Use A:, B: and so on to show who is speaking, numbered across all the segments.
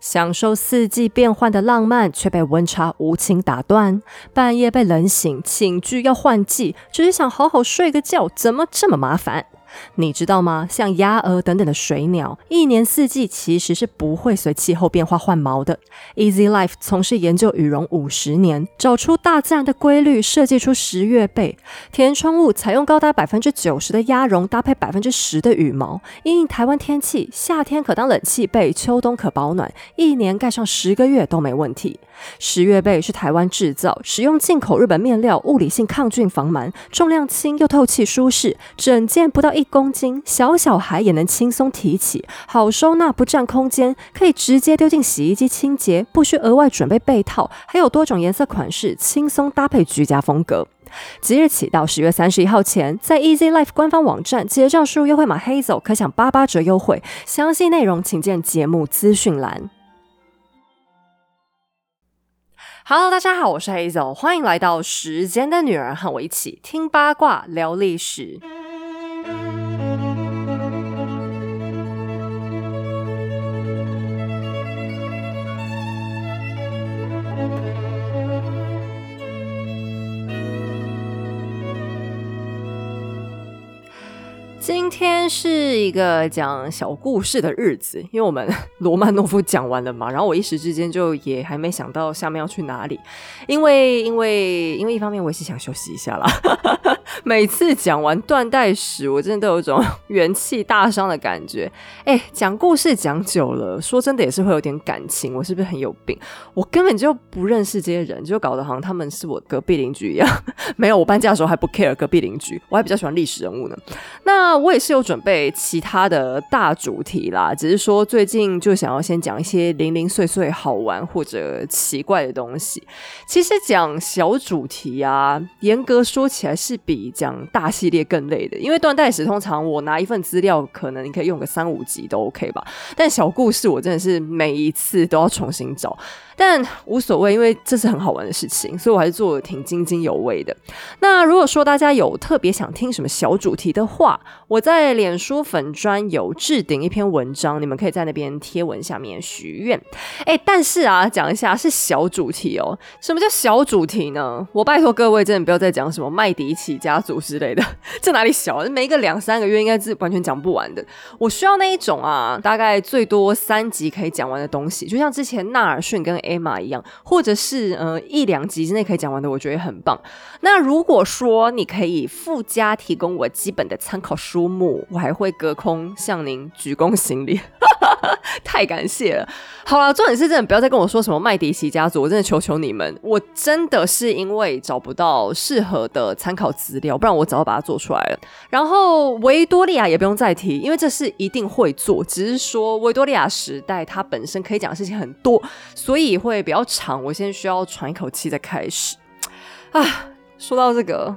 A: 享受四季变换的浪漫，却被温差无情打断。半夜被冷醒，寝具要换季，只是想好好睡个觉，怎么这么麻烦？你知道吗？像鸭鹅等等的水鸟，一年四季其实是不会随气候变化换毛的。Easy Life 从事研究羽绒五十年，找出大自然的规律，设计出十月被。填充物采用高达百分之九十的鸭绒，搭配百分之十的羽毛，因应台湾天气，夏天可当冷气被，秋冬可保暖，一年盖上十个月都没问题。十月被是台湾制造，使用进口日本面料，物理性抗菌防螨，重量轻又透气舒适，整件不到一公斤，小小孩也能轻松提起，好收纳不占空间，可以直接丢进洗衣机清洁，不需额外准备被套，还有多种颜色款式，轻松搭配居家风格。即日起到十月三十一号前，在 Easy Life 官方网站结账输入优惠码 Hazel，可享八八折优惠。详细内容请见节目资讯栏。Hello，大家好，我是 Hazel，欢迎来到时间的女儿，和我一起听八卦聊历史。今天是一个讲小故事的日子，因为我们罗曼诺夫讲完了嘛，然后我一时之间就也还没想到下面要去哪里，因为因为因为一方面我也是想休息一下啦。每次讲完断代史，我真的都有种元气大伤的感觉。哎，讲故事讲久了，说真的也是会有点感情，我是不是很有病？我根本就不认识这些人，就搞得好像他们是我隔壁邻居一样。没有，我搬家的时候还不 care 隔壁邻居，我还比较喜欢历史人物呢。那我也是有准备其他的大主题啦，只是说最近就想要先讲一些零零碎碎好玩或者奇怪的东西。其实讲小主题啊，严格说起来是比。讲大系列更累的，因为断代史通常我拿一份资料，可能你可以用个三五集都 OK 吧。但小故事我真的是每一次都要重新找。但无所谓，因为这是很好玩的事情，所以我还是做的挺津津有味的。那如果说大家有特别想听什么小主题的话，我在脸书粉专有置顶一篇文章，你们可以在那边贴文下面许愿。哎，但是啊，讲一下是小主题哦。什么叫小主题呢？我拜托各位真的不要再讲什么麦迪奇家族之类的，这哪里小？每一个两三个月应该是完全讲不完的。我需要那一种啊，大概最多三集可以讲完的东西，就像之前纳尔逊跟。A 码一样，或者是呃一两集之内可以讲完的，我觉得也很棒。那如果说你可以附加提供我基本的参考书目，我还会隔空向您鞠躬行礼，太感谢了。好了，重点是真的不要再跟我说什么麦迪奇家族，我真的求求你们，我真的是因为找不到适合的参考资料，不然我早就把它做出来了。然后维多利亚也不用再提，因为这是一定会做，只是说维多利亚时代它本身可以讲的事情很多，所以。会比较长，我先需要喘一口气再开始。啊，说到这个，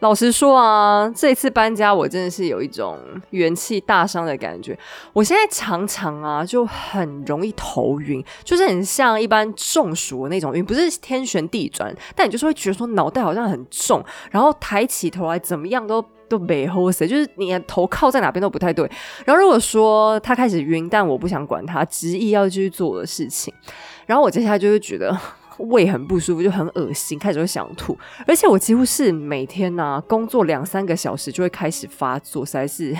A: 老实说啊，这次搬家我真的是有一种元气大伤的感觉。我现在常常啊就很容易头晕，就是很像一般中暑的那种晕，不是天旋地转，但你就是会觉得说脑袋好像很重，然后抬起头来怎么样都。都没好势，就是你的头靠在哪边都不太对。然后如果说他开始晕，但我不想管他，执意要继续做的事情，然后我接下来就会觉得胃很不舒服，就很恶心，开始会想吐。而且我几乎是每天呢工作两三个小时就会开始发作，实在是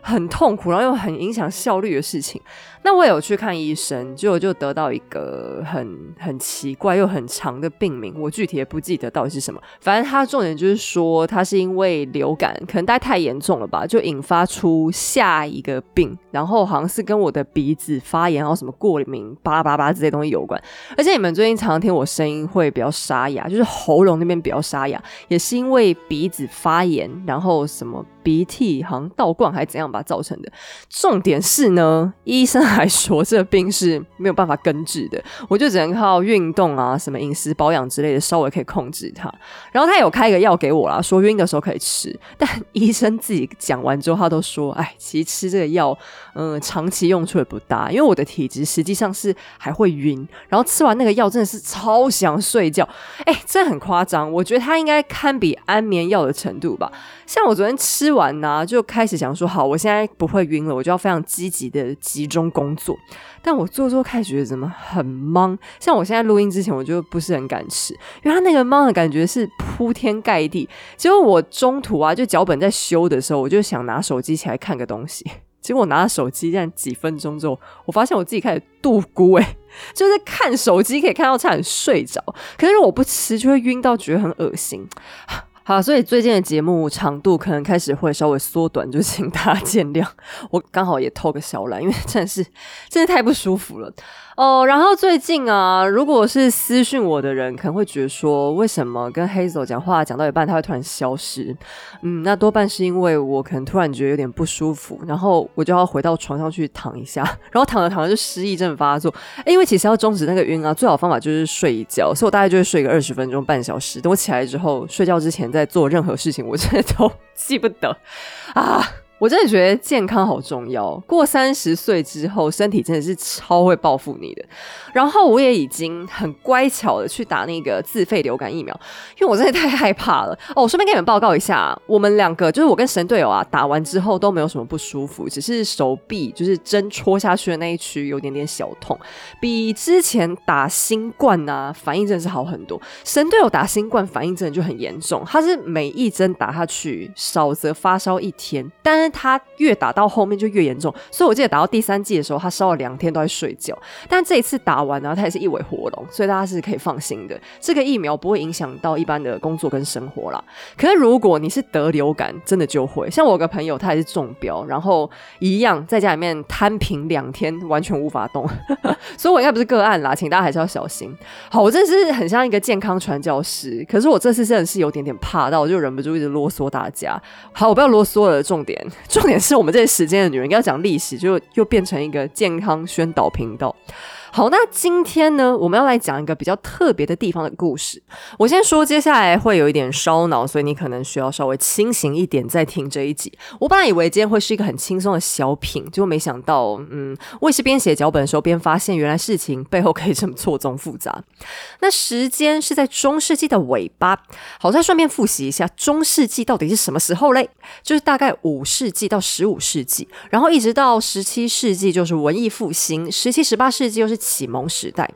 A: 很痛苦，然后又很影响效率的事情。那我有去看医生，结果就得到一个很很奇怪又很长的病名，我具体也不记得到底是什么。反正他重点就是说，他是因为流感，可能大概太严重了吧，就引发出下一个病，然后好像是跟我的鼻子发炎，然后什么过敏、巴拉巴拉这些东西有关。而且你们最近常常听我声音会比较沙哑，就是喉咙那边比较沙哑，也是因为鼻子发炎，然后什么鼻涕好像倒灌还是怎样吧造成的。重点是呢，医生。来说，这个病是没有办法根治的，我就只能靠运动啊，什么饮食保养之类的，稍微可以控制它。然后他有开一个药给我啦，说晕的时候可以吃。但 医生自己讲完之后，他都说：“哎，其实吃这个药，嗯，长期用处也不大，因为我的体质实际上是还会晕。然后吃完那个药，真的是超想睡觉，哎，这很夸张。我觉得他应该堪比安眠药的程度吧。像我昨天吃完呢，就开始想说，好，我现在不会晕了，我就要非常积极的集中工作。但我做做开始觉得怎么很懵，像我现在录音之前，我就不是很敢吃，因为它那个懵的感觉是铺天盖地。结果我中途啊，就脚本在修的时候，我就想拿手机起来看个东西，结果我拿了手机，这样几分钟之后，我发现我自己开始度孤，哎，就是看手机可以看到差点睡着，可是我不吃就会晕到，觉得很恶心。好，所以最近的节目长度可能开始会稍微缩短，就请大家见谅。我刚好也偷个小懒，因为真的是真的太不舒服了。哦，然后最近啊，如果是私讯我的人，可能会觉得说，为什么跟 Hazel 讲话讲到一半，他会突然消失？嗯，那多半是因为我可能突然觉得有点不舒服，然后我就要回到床上去躺一下，然后躺着躺着就失忆症发作。因为其实要终止那个晕啊，最好方法就是睡一觉，所以我大概就会睡个二十分钟、半小时。等我起来之后，睡觉之前再做任何事情，我真的都 记不得啊。我真的觉得健康好重要。过三十岁之后，身体真的是超会报复你的。然后我也已经很乖巧的去打那个自费流感疫苗，因为我真的太害怕了。哦，我顺便给你们报告一下，我们两个就是我跟神队友啊，打完之后都没有什么不舒服，只是手臂就是针戳下去的那一区有点点小痛，比之前打新冠啊反应真的是好很多。神队友打新冠反应真的就很严重，他是每一针打下去少则发烧一天，但他越打到后面就越严重，所以我记得打到第三季的时候，他烧了两天都在睡觉。但这一次打完呢，他也是一尾活龙，所以大家是可以放心的。这个疫苗不会影响到一般的工作跟生活啦。可是如果你是得流感，真的就会。像我有个朋友，他也是中标，然后一样在家里面摊平两天，完全无法动。所以我应该不是个案啦，请大家还是要小心。好，我真的是很像一个健康传教士，可是我这次真的是有点点怕到，我就忍不住一直啰嗦大家。好，我不要啰嗦了，重点。重点是我们这些时间的女人要讲历史，就又变成一个健康宣导频道。好，那今天呢，我们要来讲一个比较特别的地方的故事。我先说，接下来会有一点烧脑，所以你可能需要稍微清醒一点再听这一集。我本来以为今天会是一个很轻松的小品，结果没想到，嗯，我也是边写脚本的时候边发现，原来事情背后可以这么错综复杂。那时间是在中世纪的尾巴。好，再顺便复习一下，中世纪到底是什么时候嘞？就是大概五世纪到十五世纪，然后一直到十七世纪就是文艺复兴，十七、十八世纪又是。启蒙时代。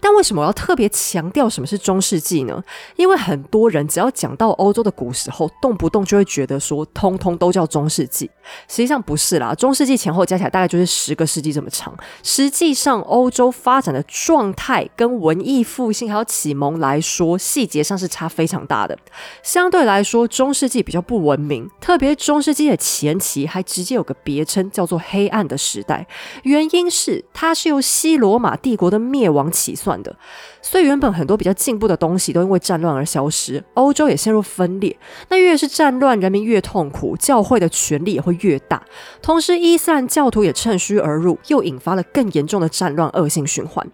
A: 但为什么我要特别强调什么是中世纪呢？因为很多人只要讲到欧洲的古时候，动不动就会觉得说，通通都叫中世纪。实际上不是啦，中世纪前后加起来大概就是十个世纪这么长。实际上，欧洲发展的状态跟文艺复兴还有启蒙来说，细节上是差非常大的。相对来说，中世纪比较不文明，特别中世纪的前期还直接有个别称叫做“黑暗的时代”，原因是它是由西罗马帝国的灭亡。起算的，所以原本很多比较进步的东西都因为战乱而消失，欧洲也陷入分裂。那越是战乱，人民越痛苦，教会的权力也会越大。同时，伊斯兰教徒也趁虚而入，又引发了更严重的战乱恶性循环。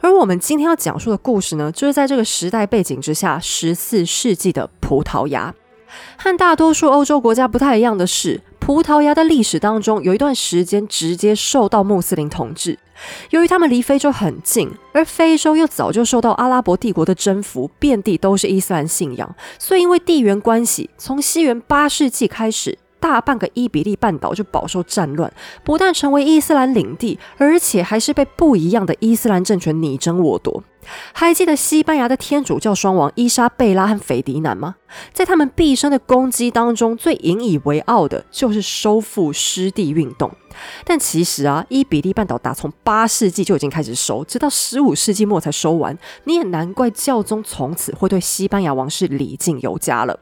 A: 而我们今天要讲述的故事呢，就是在这个时代背景之下，十四世纪的葡萄牙。和大多数欧洲国家不太一样的是，葡萄牙的历史当中有一段时间直接受到穆斯林统治。由于他们离非洲很近，而非洲又早就受到阿拉伯帝国的征服，遍地都是伊斯兰信仰，所以因为地缘关系，从西元八世纪开始，大半个伊比利半岛就饱受战乱，不但成为伊斯兰领地，而且还是被不一样的伊斯兰政权你争我夺。还记得西班牙的天主教双王伊莎贝拉和斐迪南吗？在他们毕生的攻击当中，最引以为傲的就是收复失地运动。但其实啊，伊比利半岛打从八世纪就已经开始收，直到十五世纪末才收完。你也难怪教宗从此会对西班牙王室礼敬有加了。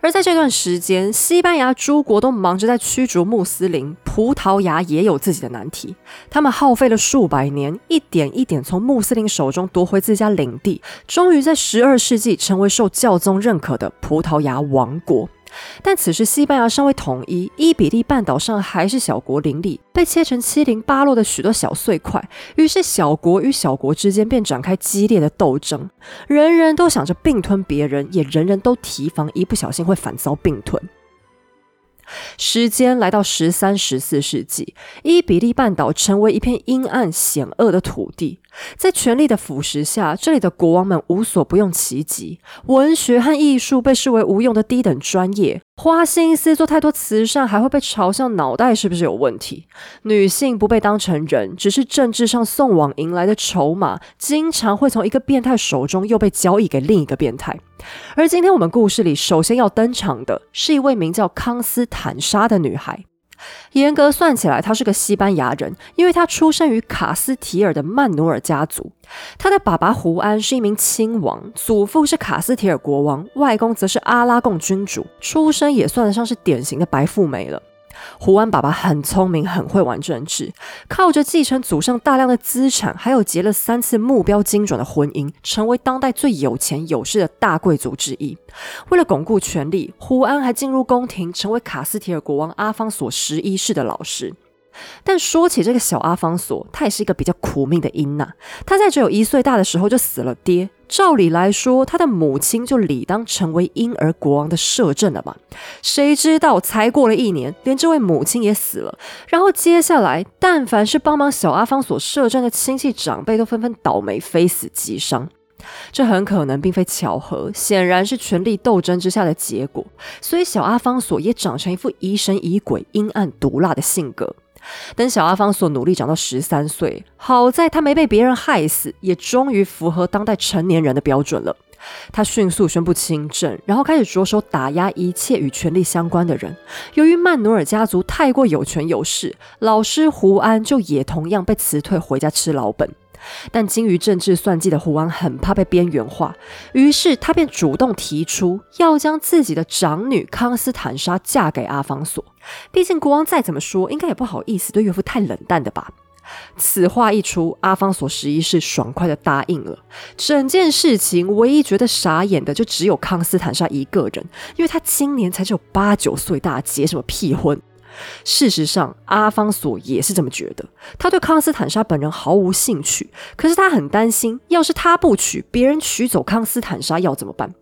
A: 而在这段时间，西班牙诸国都忙着在驱逐穆斯林，葡萄牙也有自己的难题。他们耗费了数百年，一点一点从穆斯林手中夺回自家领地，终于在十二世纪成为受教宗认可的葡萄牙王国。但此时西班牙尚未统一，伊比利半岛上还是小国林立，被切成七零八落的许多小碎块。于是小国与小国之间便展开激烈的斗争，人人都想着并吞别人，也人人都提防一不小心会反遭并吞。时间来到十三、十四世纪，伊比利半岛成为一片阴暗险恶的土地。在权力的腐蚀下，这里的国王们无所不用其极，文学和艺术被视为无用的低等专业，花心思做太多慈善，还会被嘲笑脑袋是不是有问题？女性不被当成人，只是政治上送往迎来的筹码，经常会从一个变态手中又被交易给另一个变态。而今天我们故事里首先要登场的是一位名叫康斯坦莎的女孩。严格算起来，他是个西班牙人，因为他出生于卡斯提尔的曼努尔家族。他的爸爸胡安是一名亲王，祖父是卡斯提尔国王，外公则是阿拉贡君主，出身也算得上是典型的白富美了。胡安爸爸很聪明，很会玩政治，靠着继承祖上大量的资产，还有结了三次目标精准的婚姻，成为当代最有钱有势的大贵族之一。为了巩固权力，胡安还进入宫廷，成为卡斯提尔国王阿方索十一世的老师。但说起这个小阿方索，他也是一个比较苦命的婴呐。他在只有一岁大的时候就死了爹。照理来说，他的母亲就理当成为婴儿国王的摄政了吧。谁知道才过了一年，连这位母亲也死了。然后接下来，但凡是帮忙小阿方索摄政的亲戚长辈，都纷纷倒霉，非死即伤。这很可能并非巧合，显然是权力斗争之下的结果。所以，小阿方索也长成一副疑神疑鬼、阴暗毒辣的性格。等小阿方索努力长到十三岁，好在他没被别人害死，也终于符合当代成年人的标准了。他迅速宣布亲政，然后开始着手打压一切与权力相关的人。由于曼努尔家族太过有权有势，老师胡安就也同样被辞退回家吃老本。但精于政治算计的胡安很怕被边缘化，于是他便主动提出要将自己的长女康斯坦莎嫁给阿方索。毕竟国王再怎么说，应该也不好意思对岳父太冷淡的吧。此话一出，阿方索十一世爽快的答应了。整件事情唯一觉得傻眼的，就只有康斯坦莎一个人，因为他今年才只有八九岁大，结什么屁婚？事实上，阿方索也是这么觉得。他对康斯坦莎本人毫无兴趣，可是他很担心，要是他不娶，别人娶走康斯坦莎要怎么办？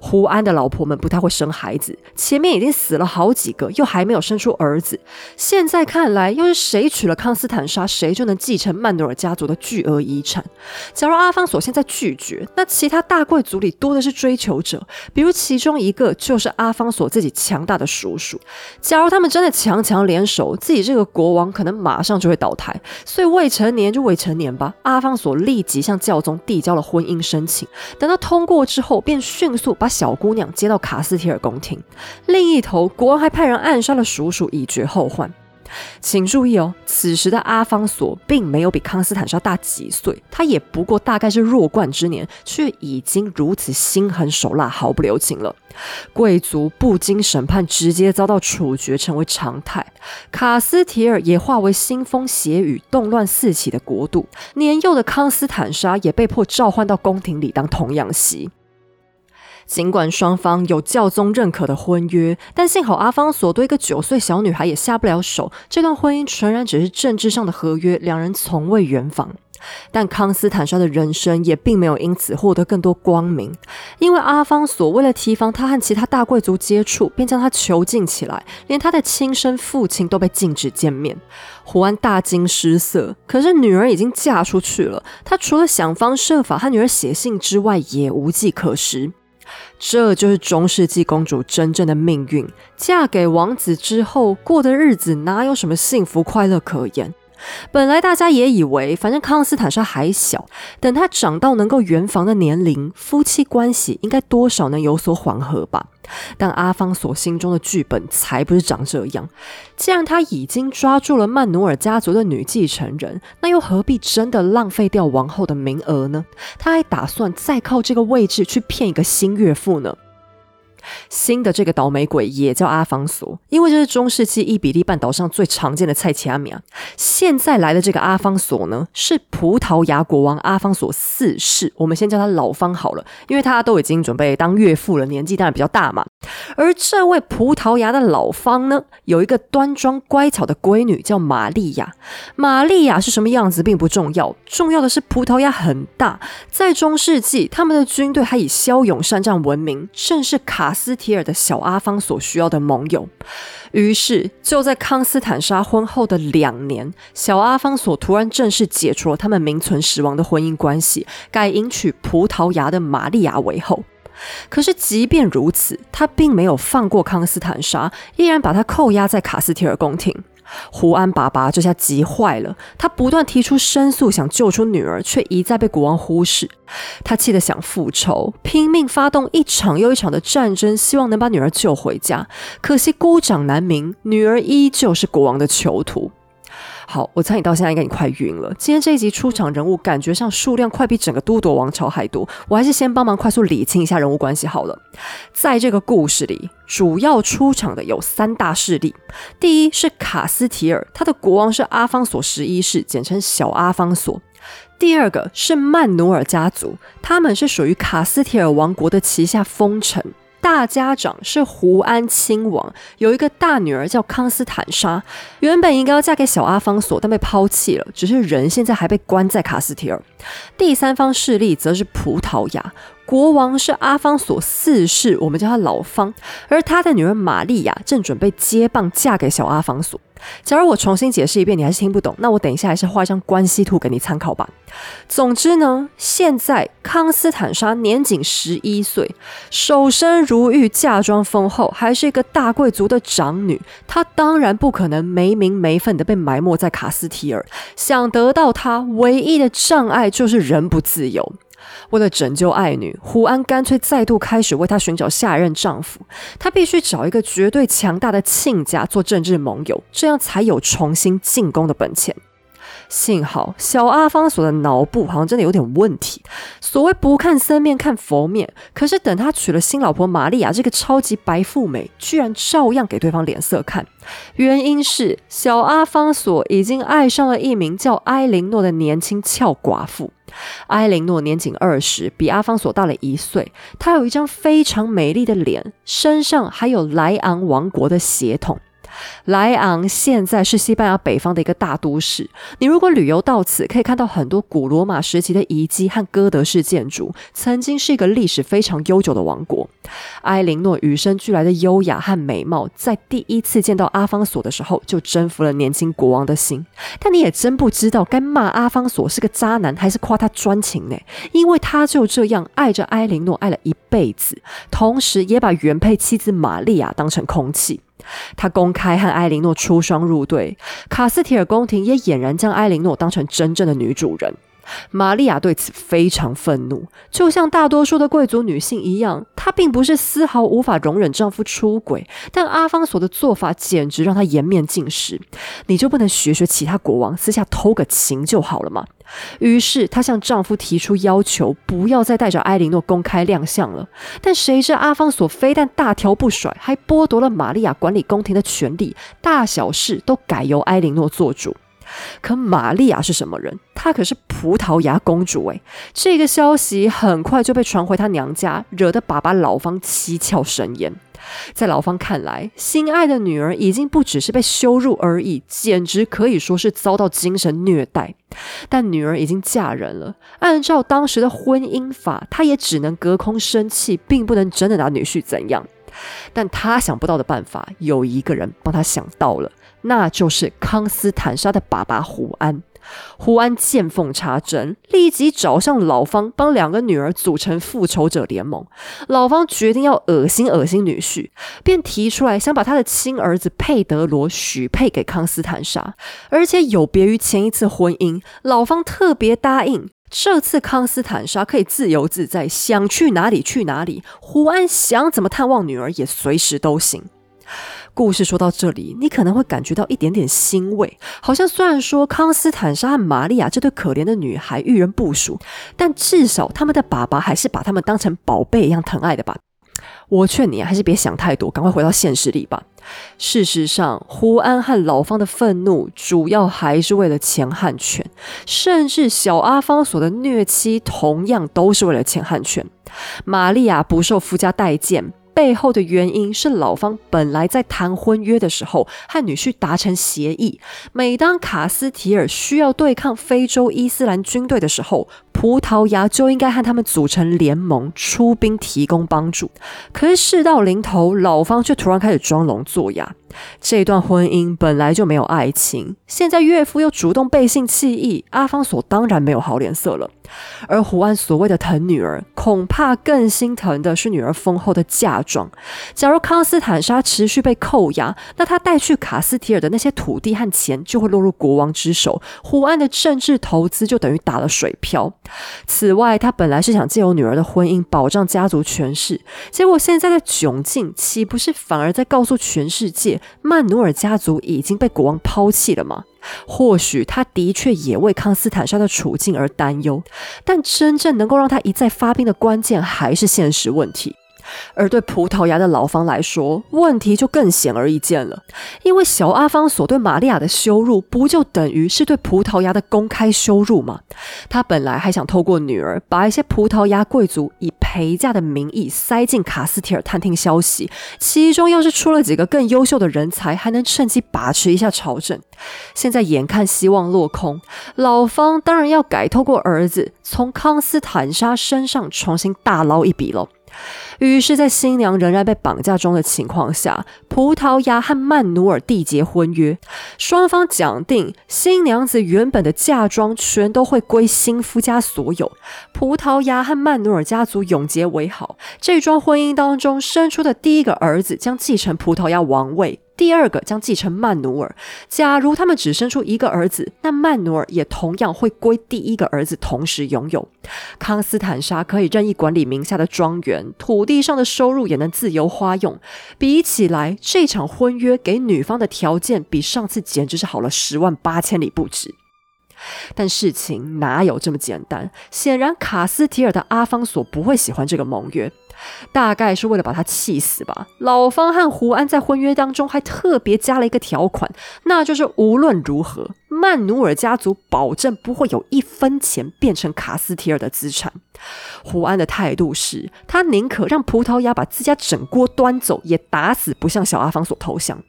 A: 胡安的老婆们不太会生孩子，前面已经死了好几个，又还没有生出儿子。现在看来，要是谁娶了康斯坦莎，谁就能继承曼努尔家族的巨额遗产。假如阿方索现在拒绝，那其他大贵族里多的是追求者，比如其中一个就是阿方索自己强大的叔叔。假如他们真的强。强联手，自己这个国王可能马上就会倒台，所以未成年就未成年吧。阿方索立即向教宗递交了婚姻申请，等到通过之后，便迅速把小姑娘接到卡斯提尔宫廷。另一头，国王还派人暗杀了叔叔，以绝后患。请注意哦，此时的阿方索并没有比康斯坦莎大几岁，他也不过大概是弱冠之年，却已经如此心狠手辣、毫不留情了。贵族不经审判直接遭到处决成为常态，卡斯提尔也化为腥风血雨、动乱四起的国度。年幼的康斯坦莎也被迫召唤到宫廷里当童养媳。尽管双方有教宗认可的婚约，但幸好阿方索对一个九岁小女孩也下不了手。这段婚姻纯然只是政治上的合约，两人从未圆房。但康斯坦莎的人生也并没有因此获得更多光明，因为阿方索为了提防他和其他大贵族接触，便将他囚禁起来，连他的亲生父亲都被禁止见面。胡安大惊失色，可是女儿已经嫁出去了，他除了想方设法和女儿写信之外，也无计可施。这就是中世纪公主真正的命运。嫁给王子之后过的日子，哪有什么幸福快乐可言？本来大家也以为，反正康斯坦莎还小，等她长到能够圆房的年龄，夫妻关系应该多少能有所缓和吧。但阿方索心中的剧本才不是长这样。既然他已经抓住了曼努尔家族的女继承人，那又何必真的浪费掉王后的名额呢？他还打算再靠这个位置去骗一个新岳父呢？新的这个倒霉鬼也叫阿方索，因为这是中世纪伊比利半岛上最常见的菜奇阿米亚。现在来的这个阿方索呢，是葡萄牙国王阿方索四世，我们先叫他老方好了，因为他都已经准备当岳父了，年纪当然比较大嘛。而这位葡萄牙的老方呢，有一个端庄乖巧的闺女叫玛利亚。玛利亚是什么样子并不重要，重要的是葡萄牙很大，在中世纪他们的军队还以骁勇善战闻名，正是卡。斯提尔的小阿方所需要的盟友，于是就在康斯坦莎婚后的两年，小阿方索突然正式解除了他们名存实亡的婚姻关系，改迎娶葡萄牙的玛利亚为后。可是即便如此，他并没有放过康斯坦莎，依然把他扣押在卡斯提尔宫廷。胡安爸爸这下急坏了，他不断提出申诉，想救出女儿，却一再被国王忽视。他气得想复仇，拼命发动一场又一场的战争，希望能把女儿救回家。可惜孤掌难鸣，女儿依旧是国王的囚徒。好，我猜你到现在应该你快晕了。今天这一集出场人物感觉上数量快比整个都铎王朝还多，我还是先帮忙快速理清一下人物关系好了。在这个故事里，主要出场的有三大势力。第一是卡斯提尔，他的国王是阿方索十一世，简称小阿方索。第二个是曼努尔家族，他们是属于卡斯提尔王国的旗下封臣。大家长是胡安亲王，有一个大女儿叫康斯坦莎，原本应该要嫁给小阿方索，但被抛弃了，只是人现在还被关在卡斯提尔。第三方势力则是葡萄牙，国王是阿方索四世，我们叫他老方，而他的女儿玛利亚正准备接棒嫁给小阿方索。假如我重新解释一遍，你还是听不懂，那我等一下还是画一张关系图给你参考吧。总之呢，现在康斯坦莎年仅十一岁，守身如玉，嫁妆丰厚，还是一个大贵族的长女，她当然不可能没名没分的被埋没在卡斯提尔。想得到她，唯一的障碍就是人不自由。为了拯救爱女，胡安干脆再度开始为她寻找下一任丈夫。她必须找一个绝对强大的亲家做政治盟友，这样才有重新进攻的本钱。幸好小阿方索的脑部好像真的有点问题。所谓不看僧面看佛面，可是等他娶了新老婆玛利亚这个超级白富美，居然照样给对方脸色看。原因是小阿方索已经爱上了一名叫埃琳诺的年轻俏寡妇。埃琳诺年仅二十，比阿方索大了一岁。她有一张非常美丽的脸，身上还有莱昂王国的血统。莱昂现在是西班牙北方的一个大都市。你如果旅游到此，可以看到很多古罗马时期的遗迹和哥德式建筑，曾经是一个历史非常悠久的王国。埃琳诺与生俱来的优雅和美貌，在第一次见到阿方索的时候，就征服了年轻国王的心。但你也真不知道该骂阿方索是个渣男，还是夸他专情呢？因为他就这样爱着埃琳诺，爱了一辈子，同时也把原配妻子玛利亚当成空气。他公开和埃琳诺出双入对，卡斯提尔宫廷也俨然将埃琳诺当成真正的女主人。玛利亚对此非常愤怒，就像大多数的贵族女性一样，她并不是丝毫无法容忍丈夫出轨，但阿方索的做法简直让她颜面尽失。你就不能学学其他国王，私下偷个情就好了吗？于是，她向丈夫提出要求，不要再带着埃琳诺公开亮相了。但谁知阿方索非但大条不甩，还剥夺了玛利亚管理宫廷的权利，大小事都改由埃琳诺做主。可玛利亚是什么人？她可是葡萄牙公主诶，这个消息很快就被传回她娘家，惹得爸爸老方七窍生烟。在老方看来，心爱的女儿已经不只是被羞辱而已，简直可以说是遭到精神虐待。但女儿已经嫁人了，按照当时的婚姻法，他也只能隔空生气，并不能真的拿女婿怎样。但他想不到的办法，有一个人帮他想到了，那就是康斯坦莎的爸爸胡安。胡安见缝插针，立即找上老方，帮两个女儿组成复仇者联盟。老方决定要恶心恶心女婿，便提出来想把他的亲儿子佩德罗许配给康斯坦莎，而且有别于前一次婚姻，老方特别答应，这次康斯坦莎可以自由自在，想去哪里去哪里。胡安想怎么探望女儿也随时都行。故事说到这里，你可能会感觉到一点点欣慰，好像虽然说康斯坦莎和玛利亚这对可怜的女孩遇人不淑，但至少他们的爸爸还是把他们当成宝贝一样疼爱的吧。我劝你啊还是别想太多，赶快回到现实里吧。事实上，胡安和老方的愤怒主要还是为了钱汉权，甚至小阿方所的虐妻同样都是为了钱汉权。玛利亚不受夫家待见。背后的原因是老方本来在谈婚约的时候和女婿达成协议，每当卡斯提尔需要对抗非洲伊斯兰军队的时候，葡萄牙就应该和他们组成联盟，出兵提供帮助。可是事到临头，老方却突然开始装聋作哑。这段婚姻本来就没有爱情，现在岳父又主动背信弃义，阿方索当然没有好脸色了。而胡安所谓的疼女儿，恐怕更心疼的是女儿丰厚的嫁妆。假如康斯坦莎持续被扣押，那他带去卡斯提尔的那些土地和钱就会落入国王之手，胡安的政治投资就等于打了水漂。此外，他本来是想借由女儿的婚姻保障家族权势，结果现在的窘境岂不是反而在告诉全世界？曼努尔家族已经被国王抛弃了吗？或许他的确也为康斯坦莎的处境而担忧，但真正能够让他一再发兵的关键还是现实问题。而对葡萄牙的老方来说，问题就更显而易见了。因为小阿方索对玛利亚的羞辱，不就等于是对葡萄牙的公开羞辱吗？他本来还想透过女儿，把一些葡萄牙贵族以陪嫁的名义塞进卡斯提尔探听消息，其中要是出了几个更优秀的人才，还能趁机把持一下朝政。现在眼看希望落空，老方当然要改透过儿子，从康斯坦莎身上重新大捞一笔了。于是，在新娘仍然被绑架中的情况下，葡萄牙和曼努尔缔结婚约，双方讲定新娘子原本的嫁妆全都会归新夫家所有。葡萄牙和曼努尔家族永结为好，这桩婚姻当中生出的第一个儿子将继承葡萄牙王位。第二个将继承曼努尔。假如他们只生出一个儿子，那曼努尔也同样会归第一个儿子同时拥有。康斯坦莎可以任意管理名下的庄园，土地上的收入也能自由花用。比起来，这场婚约给女方的条件比上次简直是好了十万八千里不止。但事情哪有这么简单？显然，卡斯提尔的阿方索不会喜欢这个盟约。大概是为了把他气死吧。老方和胡安在婚约当中还特别加了一个条款，那就是无论如何，曼努尔家族保证不会有一分钱变成卡斯提尔的资产。胡安的态度是他宁可让葡萄牙把自家整锅端走，也打死不向小阿方索投降。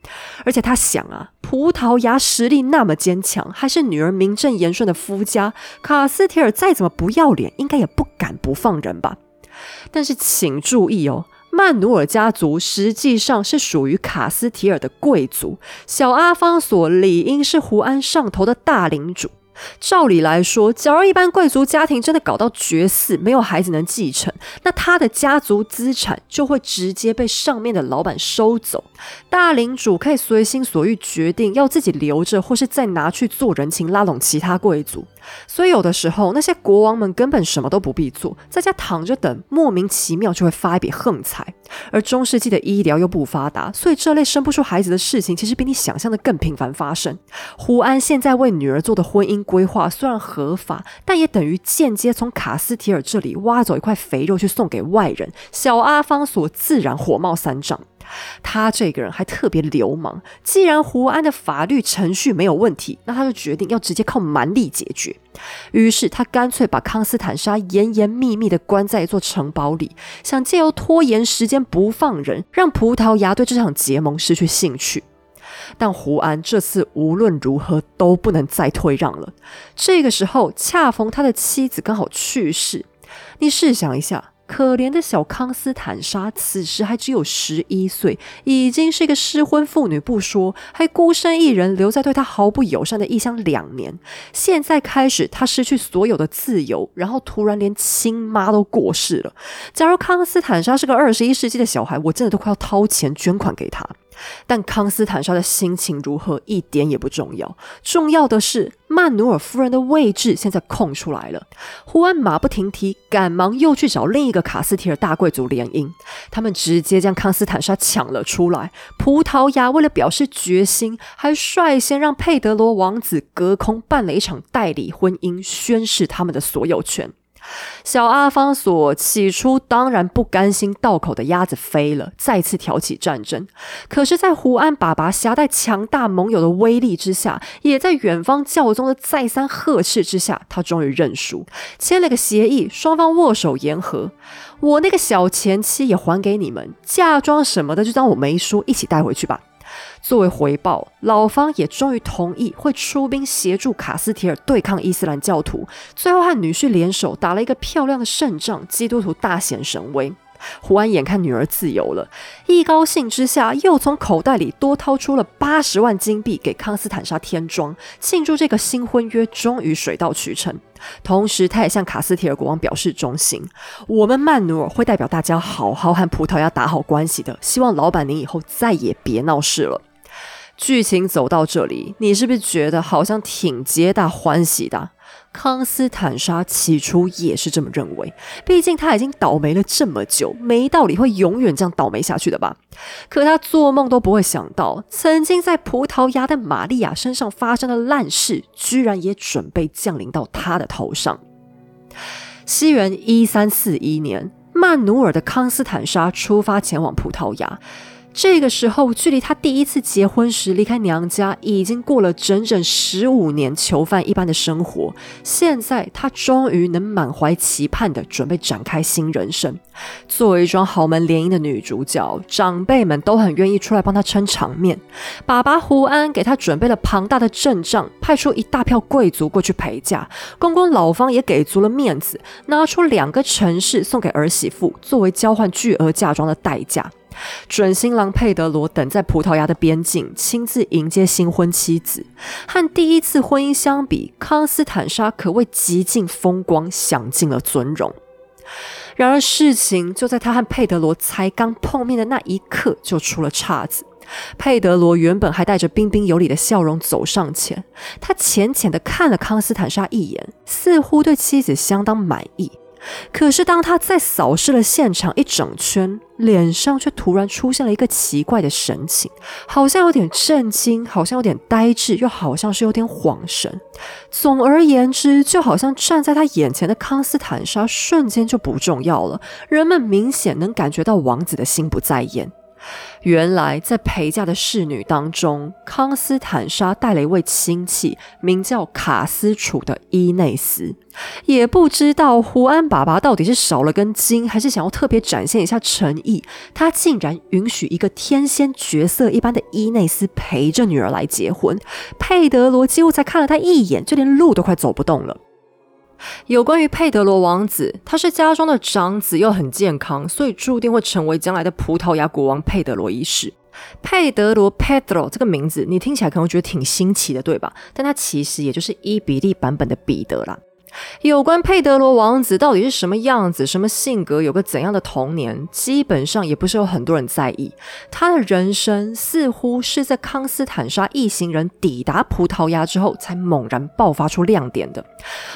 A: 而且他想啊，葡萄牙实力那么坚强，还是女儿名正言顺的夫家，卡斯提尔再怎么不要脸，应该也不敢不放人吧。但是请注意哦，曼努尔家族实际上是属于卡斯提尔的贵族，小阿方索理应是胡安上头的大领主。照理来说，假如一般贵族家庭真的搞到绝嗣，没有孩子能继承，那他的家族资产就会直接被上面的老板收走。大领主可以随心所欲决定要自己留着，或是再拿去做人情，拉拢其他贵族。所以有的时候，那些国王们根本什么都不必做，在家躺着等，莫名其妙就会发一笔横财。而中世纪的医疗又不发达，所以这类生不出孩子的事情，其实比你想象的更频繁发生。胡安现在为女儿做的婚姻规划虽然合法，但也等于间接从卡斯提尔这里挖走一块肥肉去送给外人。小阿方索自然火冒三丈。他这个人还特别流氓。既然胡安的法律程序没有问题，那他就决定要直接靠蛮力解决。于是他干脆把康斯坦莎严严密密的关在一座城堡里，想借由拖延时间不放人，让葡萄牙对这场结盟失去兴趣。但胡安这次无论如何都不能再退让了。这个时候恰逢他的妻子刚好去世，你试想一下。可怜的小康斯坦莎此时还只有十一岁，已经是一个失婚妇女不说，还孤身一人留在对她毫不友善的异乡两年。现在开始，她失去所有的自由，然后突然连亲妈都过世了。假如康斯坦莎是个二十一世纪的小孩，我真的都快要掏钱捐款给她。但康斯坦莎的心情如何一点也不重要，重要的是曼努尔夫人的位置现在空出来了。胡安马不停蹄，赶忙又去找另一个卡斯提尔大贵族联姻，他们直接将康斯坦莎抢了出来。葡萄牙为了表示决心，还率先让佩德罗王子隔空办了一场代理婚姻，宣誓他们的所有权。小阿方索起初当然不甘心道口的鸭子飞了，再次挑起战争。可是，在胡安爸爸携带强大盟友的威力之下，也在远方教宗的再三呵斥之下，他终于认输，签了个协议，双方握手言和。我那个小前妻也还给你们，嫁妆什么的就当我没说，一起带回去吧。作为回报，老方也终于同意会出兵协助卡斯提尔对抗伊斯兰教徒，最后和女婿联手打了一个漂亮的胜仗，基督徒大显神威。胡安眼看女儿自由了，一高兴之下，又从口袋里多掏出了八十万金币给康斯坦莎添妆，庆祝这个新婚约终于水到渠成。同时，他也向卡斯提尔国王表示忠心：“我们曼努尔会代表大家好好和葡萄牙打好关系的，希望老板您以后再也别闹事了。”剧情走到这里，你是不是觉得好像挺皆大欢喜的？康斯坦莎起初也是这么认为，毕竟他已经倒霉了这么久，没道理会永远这样倒霉下去的吧？可他做梦都不会想到，曾经在葡萄牙的玛利亚身上发生的烂事，居然也准备降临到他的头上。西元一三四一年，曼努尔的康斯坦莎出发前往葡萄牙。这个时候，距离他第一次结婚时离开娘家，已经过了整整十五年囚犯一般的生活。现在，他终于能满怀期盼的准备展开新人生。作为一桩豪门联姻的女主角，长辈们都很愿意出来帮她撑场面。爸爸胡安给她准备了庞大的阵仗，派出一大票贵族过去陪嫁。公公老方也给足了面子，拿出两个城市送给儿媳妇，作为交换巨额嫁妆的代价。准新郎佩德罗等在葡萄牙的边境，亲自迎接新婚妻子。和第一次婚姻相比，康斯坦莎可谓极尽风光，享尽了尊荣。然而，事情就在他和佩德罗才刚碰面的那一刻就出了岔子。佩德罗原本还带着彬彬有礼的笑容走上前，他浅浅的看了康斯坦莎一眼，似乎对妻子相当满意。可是，当他再扫视了现场一整圈，脸上却突然出现了一个奇怪的神情，好像有点震惊，好像有点呆滞，又好像是有点恍神。总而言之，就好像站在他眼前的康斯坦莎瞬间就不重要了。人们明显能感觉到王子的心不在焉。原来，在陪嫁的侍女当中，康斯坦莎带了一位亲戚，名叫卡斯楚的伊内斯。也不知道胡安爸爸到底是少了根筋，还是想要特别展现一下诚意，他竟然允许一个天仙角色一般的伊内斯陪着女儿来结婚。佩德罗几乎才看了他一眼，就连路都快走不动了。有关于佩德罗王子，他是家中的长子，又很健康，所以注定会成为将来的葡萄牙国王佩德罗一世。佩德罗 （Pedro） 这个名字，你听起来可能觉得挺新奇的，对吧？但他其实也就是伊比利版本的彼得啦。有关佩德罗王子到底是什么样子、什么性格、有个怎样的童年，基本上也不是有很多人在意。他的人生似乎是在康斯坦莎一行人抵达葡萄牙之后，才猛然爆发出亮点的。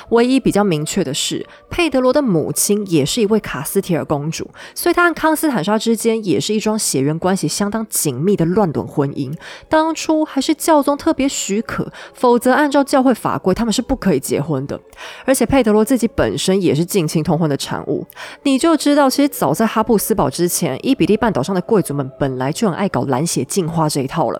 A: 唯一比较明确的是，佩德罗的母亲也是一位卡斯提尔公主，所以他和康斯坦莎之间也是一桩血缘关系相当紧密的乱伦婚姻。当初还是教宗特别许可，否则按照教会法规，他们是不可以结婚的。而而且佩德罗自己本身也是近亲通婚的产物，你就知道，其实早在哈布斯堡之前，伊比利半岛上的贵族们本来就很爱搞蓝血进化这一套了。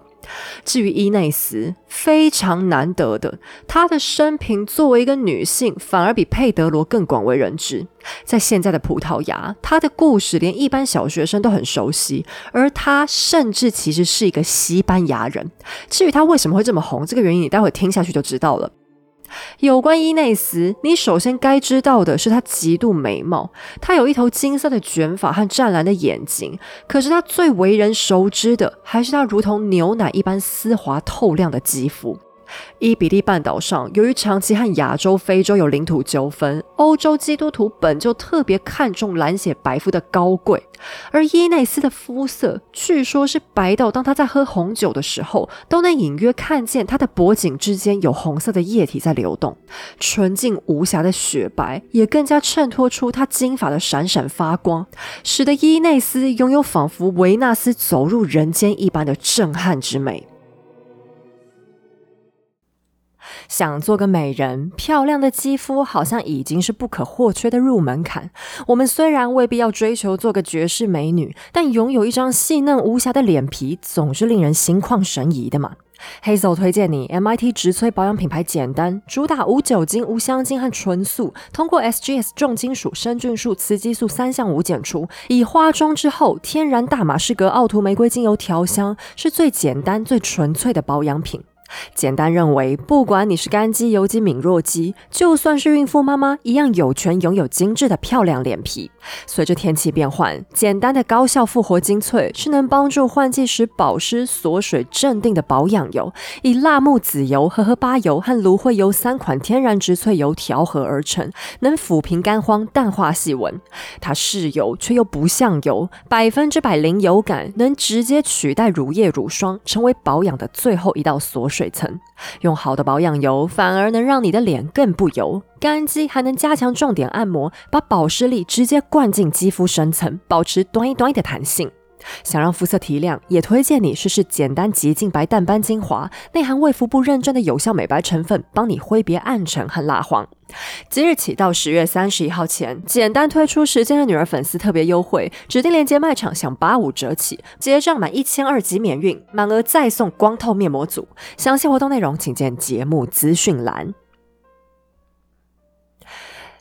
A: 至于伊内斯，非常难得的，她的生平作为一个女性，反而比佩德罗更广为人知。在现在的葡萄牙，她的故事连一般小学生都很熟悉，而她甚至其实是一个西班牙人。至于她为什么会这么红，这个原因你待会听下去就知道了。有关伊内斯，你首先该知道的是，她极度美貌。她有一头金色的卷发和湛蓝的眼睛，可是她最为人熟知的，还是她如同牛奶一般丝滑透亮的肌肤。伊比利半岛上，由于长期和亚洲、非洲有领土纠纷，欧洲基督徒本就特别看重蓝血白肤的高贵。而伊内斯的肤色，据说是白到，当他在喝红酒的时候，都能隐约看见他的脖颈之间有红色的液体在流动。纯净无瑕的雪白，也更加衬托出他金发的闪闪发光，使得伊内斯拥有仿佛维纳斯走入人间一般的震撼之美。想做个美人，漂亮的肌肤好像已经是不可或缺的入门槛。我们虽然未必要追求做个绝世美女，但拥有一张细嫩无瑕的脸皮，总是令人心旷神怡的嘛。Hazel 推荐你 MIT 植萃保养品牌，简单，主打无酒精、无香精和纯素，通过 SGS 重金属、生菌素、雌激素三项无检出，以化妆之后天然大马士革奥图玫瑰精油调香，是最简单、最纯粹的保养品。简单认为，不管你是干肌、油肌、敏弱肌，就算是孕妇妈妈，一样有权拥有精致的漂亮脸皮。随着天气变换，简单的高效复活精粹是能帮助换季时保湿锁水镇定的保养油，以辣木籽油、荷荷巴油和芦荟油三款天然植萃油调和而成，能抚平干荒、淡化细纹。它是油却又不像油，百分之百零油感，能直接取代乳液、乳霜，成为保养的最后一道锁水。水层用好的保养油，反而能让你的脸更不油。干肌还能加强重点按摩，把保湿力直接灌进肌肤深层，保持端一端的弹性。想让肤色提亮，也推荐你试试简单极净白淡斑精华，内含卫福部认证的有效美白成分，帮你挥别暗沉和蜡黄。即日起到十月三十一号前，简单推出时间的女儿粉丝特别优惠，指定链接卖场享八五折起，结账满一千二即免运，满额再送光透面膜组。详细活动内容请见节目资讯栏。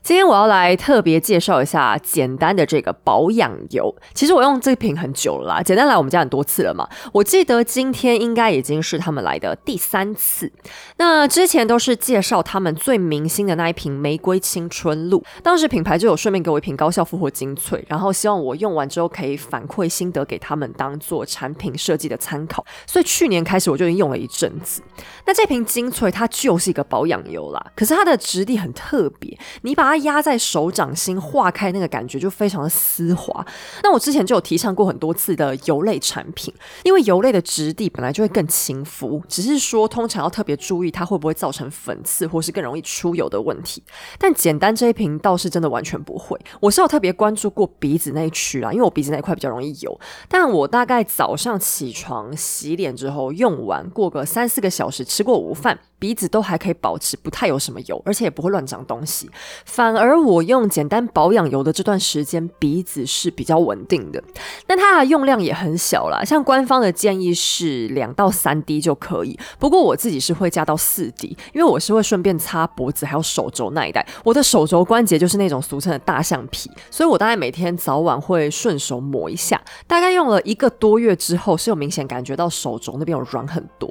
A: 今天我要来特别介绍一下简单的这个保养油。其实我用这瓶很久了啦，简单来我们家很多次了嘛。我记得今天应该已经是他们来的第三次。那之前都是介绍他们最明星的那一瓶玫瑰青春露，当时品牌就有顺便给我一瓶高效复活精粹，然后希望我用完之后可以反馈心得给他们当做产品设计的参考。所以去年开始我就已经用了一阵子。那这瓶精粹它就是一个保养油啦，可是它的质地很特别，你把它压在手掌心化开那个感觉就非常的丝滑。那我之前就有提倡过很多次的油类产品，因为油类的质地本来就会更亲肤，只是说通常要特别注意它会不会造成粉刺或是更容易出油的问题。但简单这一瓶倒是真的完全不会。我是有特别关注过鼻子那一区啊，因为我鼻子那一块比较容易油。但我大概早上起床洗脸之后用完，过个三四个小时吃过午饭。鼻子都还可以保持不太有什么油，而且也不会乱长东西。反而我用简单保养油的这段时间，鼻子是比较稳定的。那它的用量也很小啦，像官方的建议是两到三滴就可以。不过我自己是会加到四滴，因为我是会顺便擦脖子还有手肘那一带。我的手肘关节就是那种俗称的大象皮，所以我大概每天早晚会顺手抹一下。大概用了一个多月之后，是有明显感觉到手肘那边有软很多。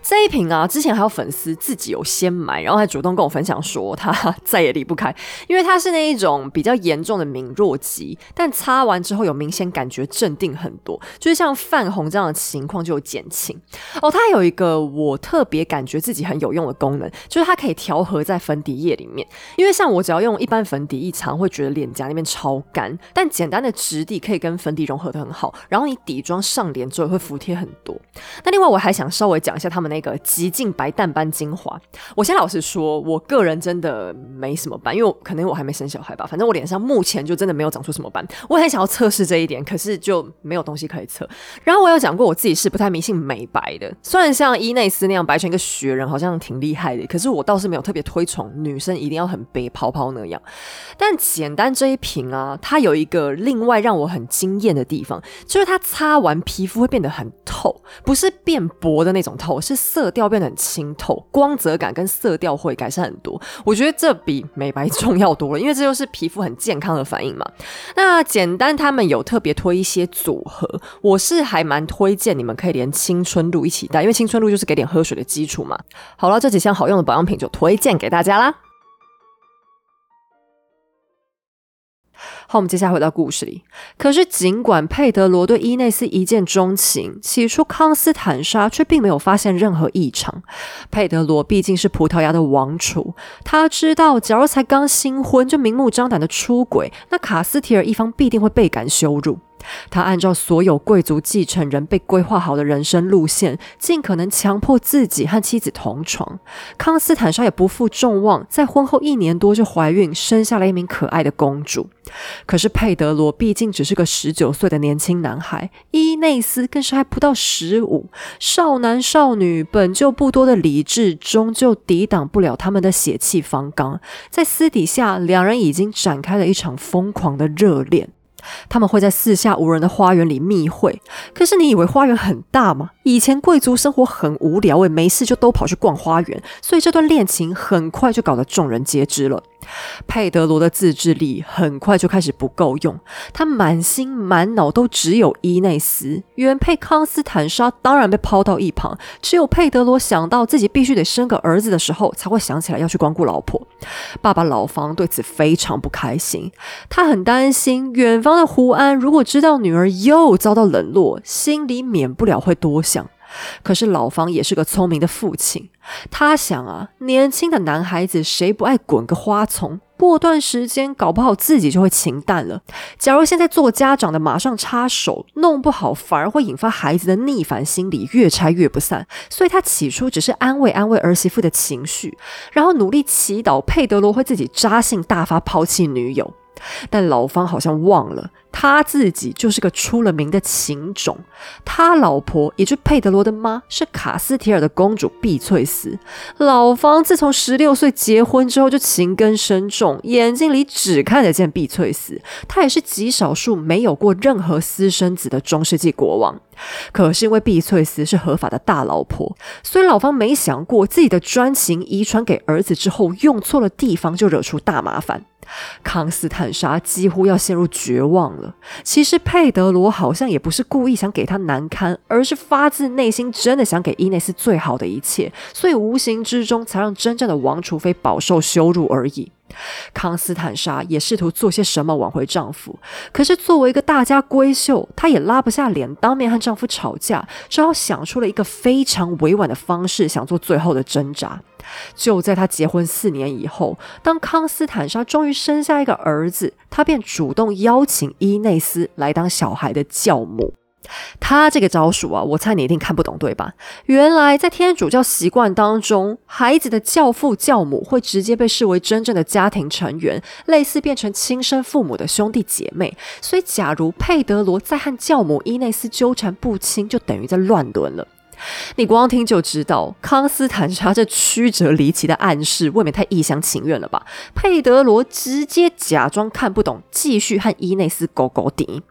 A: 这一瓶啊，之前还有粉丝自己有先买，然后还主动跟我分享说他 再也离不开，因为他是那一种比较严重的敏弱肌，但擦完之后有明显感觉镇定很多，就是像泛红这样的情况就有减轻。哦，它有一个我特别感觉自己很有用的功能，就是它可以调和在粉底液里面。因为像我只要用一般粉底液，常会觉得脸颊那边超干，但简单的质地可以跟粉底融合的很好，然后你底妆上脸之后会服帖很多。那另外我还想稍微讲一下他们。那个极净白淡斑精华，我先老实说，我个人真的没什么斑，因为可能我还没生小孩吧。反正我脸上目前就真的没有长出什么斑。我很想要测试这一点，可是就没有东西可以测。然后我有讲过，我自己是不太迷信美白的。虽然像伊内斯那样白成一个雪人，好像挺厉害的，可是我倒是没有特别推崇女生一定要很白泡泡那样。但简单这一瓶啊，它有一个另外让我很惊艳的地方，就是它擦完皮肤会变得很透，不是变薄的那种透，是。色调变得很清透，光泽感跟色调会改善很多。我觉得这比美白重要多了，因为这就是皮肤很健康的反应嘛。那简单，他们有特别推一些组合，我是还蛮推荐你们可以连青春露一起带，因为青春露就是给点喝水的基础嘛。好了，这几项好用的保养品就推荐给大家啦。好，我们接下来回到故事里。可是，尽管佩德罗对伊内斯一见钟情，起初康斯坦莎却并没有发现任何异常。佩德罗毕竟是葡萄牙的王储，他知道，假如才刚新婚就明目张胆的出轨，那卡斯提尔一方必定会倍感羞辱。他按照所有贵族继承人被规划好的人生路线，尽可能强迫自己和妻子同床。康斯坦莎也不负众望，在婚后一年多就怀孕，生下了一名可爱的公主。可是佩德罗毕竟只是个十九岁的年轻男孩，伊内斯更是还不到十五。少男少女本就不多的理智，终究抵挡不了他们的血气方刚。在私底下，两人已经展开了一场疯狂的热恋。他们会在四下无人的花园里密会。可是你以为花园很大吗？以前贵族生活很无聊，也，没事就都跑去逛花园，所以这段恋情很快就搞得众人皆知了。佩德罗的自制力很快就开始不够用，他满心满脑都只有伊内斯，原配康斯坦莎当然被抛到一旁。只有佩德罗想到自己必须得生个儿子的时候，才会想起来要去光顾老婆。爸爸老方对此非常不开心，他很担心远方的胡安如果知道女儿又遭到冷落，心里免不了会多想。可是老方也是个聪明的父亲，他想啊，年轻的男孩子谁不爱滚个花丛？过段时间搞不好自己就会情淡了。假如现在做家长的马上插手，弄不好反而会引发孩子的逆反心理，越拆越不散。所以他起初只是安慰安慰儿媳妇的情绪，然后努力祈祷佩德罗会自己扎性大发抛弃女友。但老方好像忘了。他自己就是个出了名的情种，他老婆也就是佩德罗的妈是卡斯提尔的公主碧翠丝。老方自从十六岁结婚之后就情根深重，眼睛里只看得见碧翠丝。他也是极少数没有过任何私生子的中世纪国王。可是因为碧翠丝是合法的大老婆，所以老方没想过自己的专情遗传给儿子之后用错了地方，就惹出大麻烦。康斯坦莎几乎要陷入绝望了。其实佩德罗好像也不是故意想给他难堪，而是发自内心真的想给伊内斯最好的一切，所以无形之中才让真正的王储妃饱受羞辱而已。康斯坦莎也试图做些什么挽回丈夫，可是作为一个大家闺秀，她也拉不下脸当面和丈夫吵架，只好想出了一个非常委婉的方式，想做最后的挣扎。就在她结婚四年以后，当康斯坦莎终于生下一个儿子，她便主动邀请伊内斯来当小孩的教母。他这个招数啊，我猜你一定看不懂，对吧？原来在天主教习惯当中，孩子的教父教母会直接被视为真正的家庭成员，类似变成亲生父母的兄弟姐妹。所以，假如佩德罗在和教母伊内斯纠缠不清，就等于在乱伦了。你光听就知道，康斯坦莎这曲折离奇的暗示，未免太一厢情愿了吧？佩德罗直接假装看不懂，继续和伊内斯勾勾顶。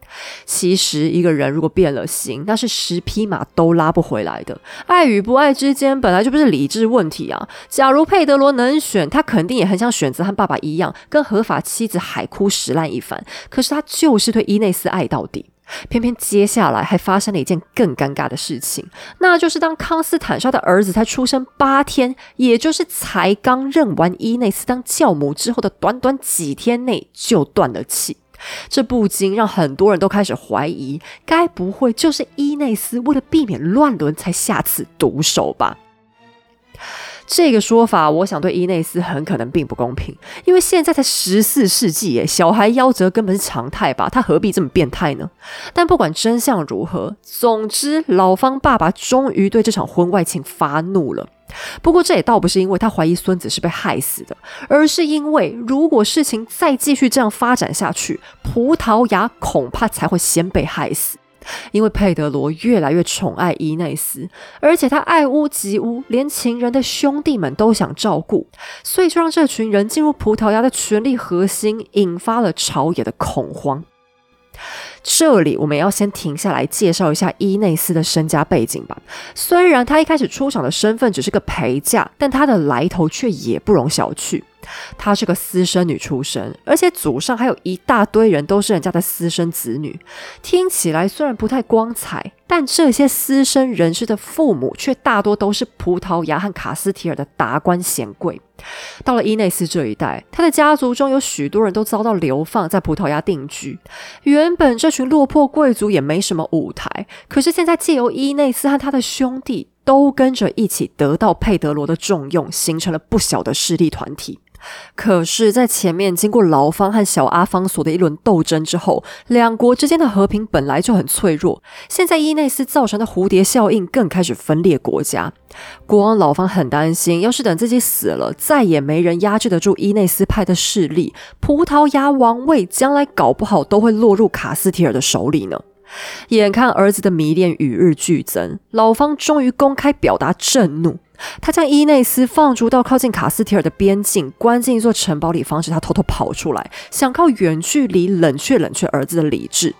A: 其实，一个人如果变了心，那是十匹马都拉不回来的。爱与不爱之间，本来就不是理智问题啊。假如佩德罗能选，他肯定也很想选择和爸爸一样，跟合法妻子海枯石烂一番。可是他就是对伊内斯爱到底。偏偏接下来还发生了一件更尴尬的事情，那就是当康斯坦莎的儿子才出生八天，也就是才刚认完伊内斯当教母之后的短短几天内就断了气，这不禁让很多人都开始怀疑，该不会就是伊内斯为了避免乱伦才下此毒手吧？这个说法，我想对伊内斯很可能并不公平，因为现在才十四世纪耶，小孩夭折根本是常态吧，他何必这么变态呢？但不管真相如何，总之老方爸爸终于对这场婚外情发怒了。不过这也倒不是因为他怀疑孙子是被害死的，而是因为如果事情再继续这样发展下去，葡萄牙恐怕才会先被害死。因为佩德罗越来越宠爱伊内斯，而且他爱屋及乌，连情人的兄弟们都想照顾，所以就让这群人进入葡萄牙的权力核心，引发了朝野的恐慌。这里我们要先停下来介绍一下伊内斯的身家背景吧。虽然他一开始出场的身份只是个陪嫁，但他的来头却也不容小觑。她是个私生女出身，而且祖上还有一大堆人都是人家的私生子女。听起来虽然不太光彩，但这些私生人士的父母却大多都是葡萄牙和卡斯提尔的达官显贵。到了伊内斯这一代，他的家族中有许多人都遭到流放，在葡萄牙定居。原本这群落魄贵族也没什么舞台，可是现在借由伊内斯和他的兄弟都跟着一起得到佩德罗的重用，形成了不小的势力团体。可是，在前面经过劳方和小阿方索的一轮斗争之后，两国之间的和平本来就很脆弱。现在伊内斯造成的蝴蝶效应更开始分裂国家。国王老方很担心，要是等自己死了，再也没人压制得住伊内斯派的势力，葡萄牙王位将来搞不好都会落入卡斯提尔的手里呢。眼看儿子的迷恋与日俱增，老方终于公开表达震怒。他将伊内斯放逐到靠近卡斯提尔的边境，关进一座城堡里，防止他偷偷跑出来，想靠远距离冷却冷却儿子的理智。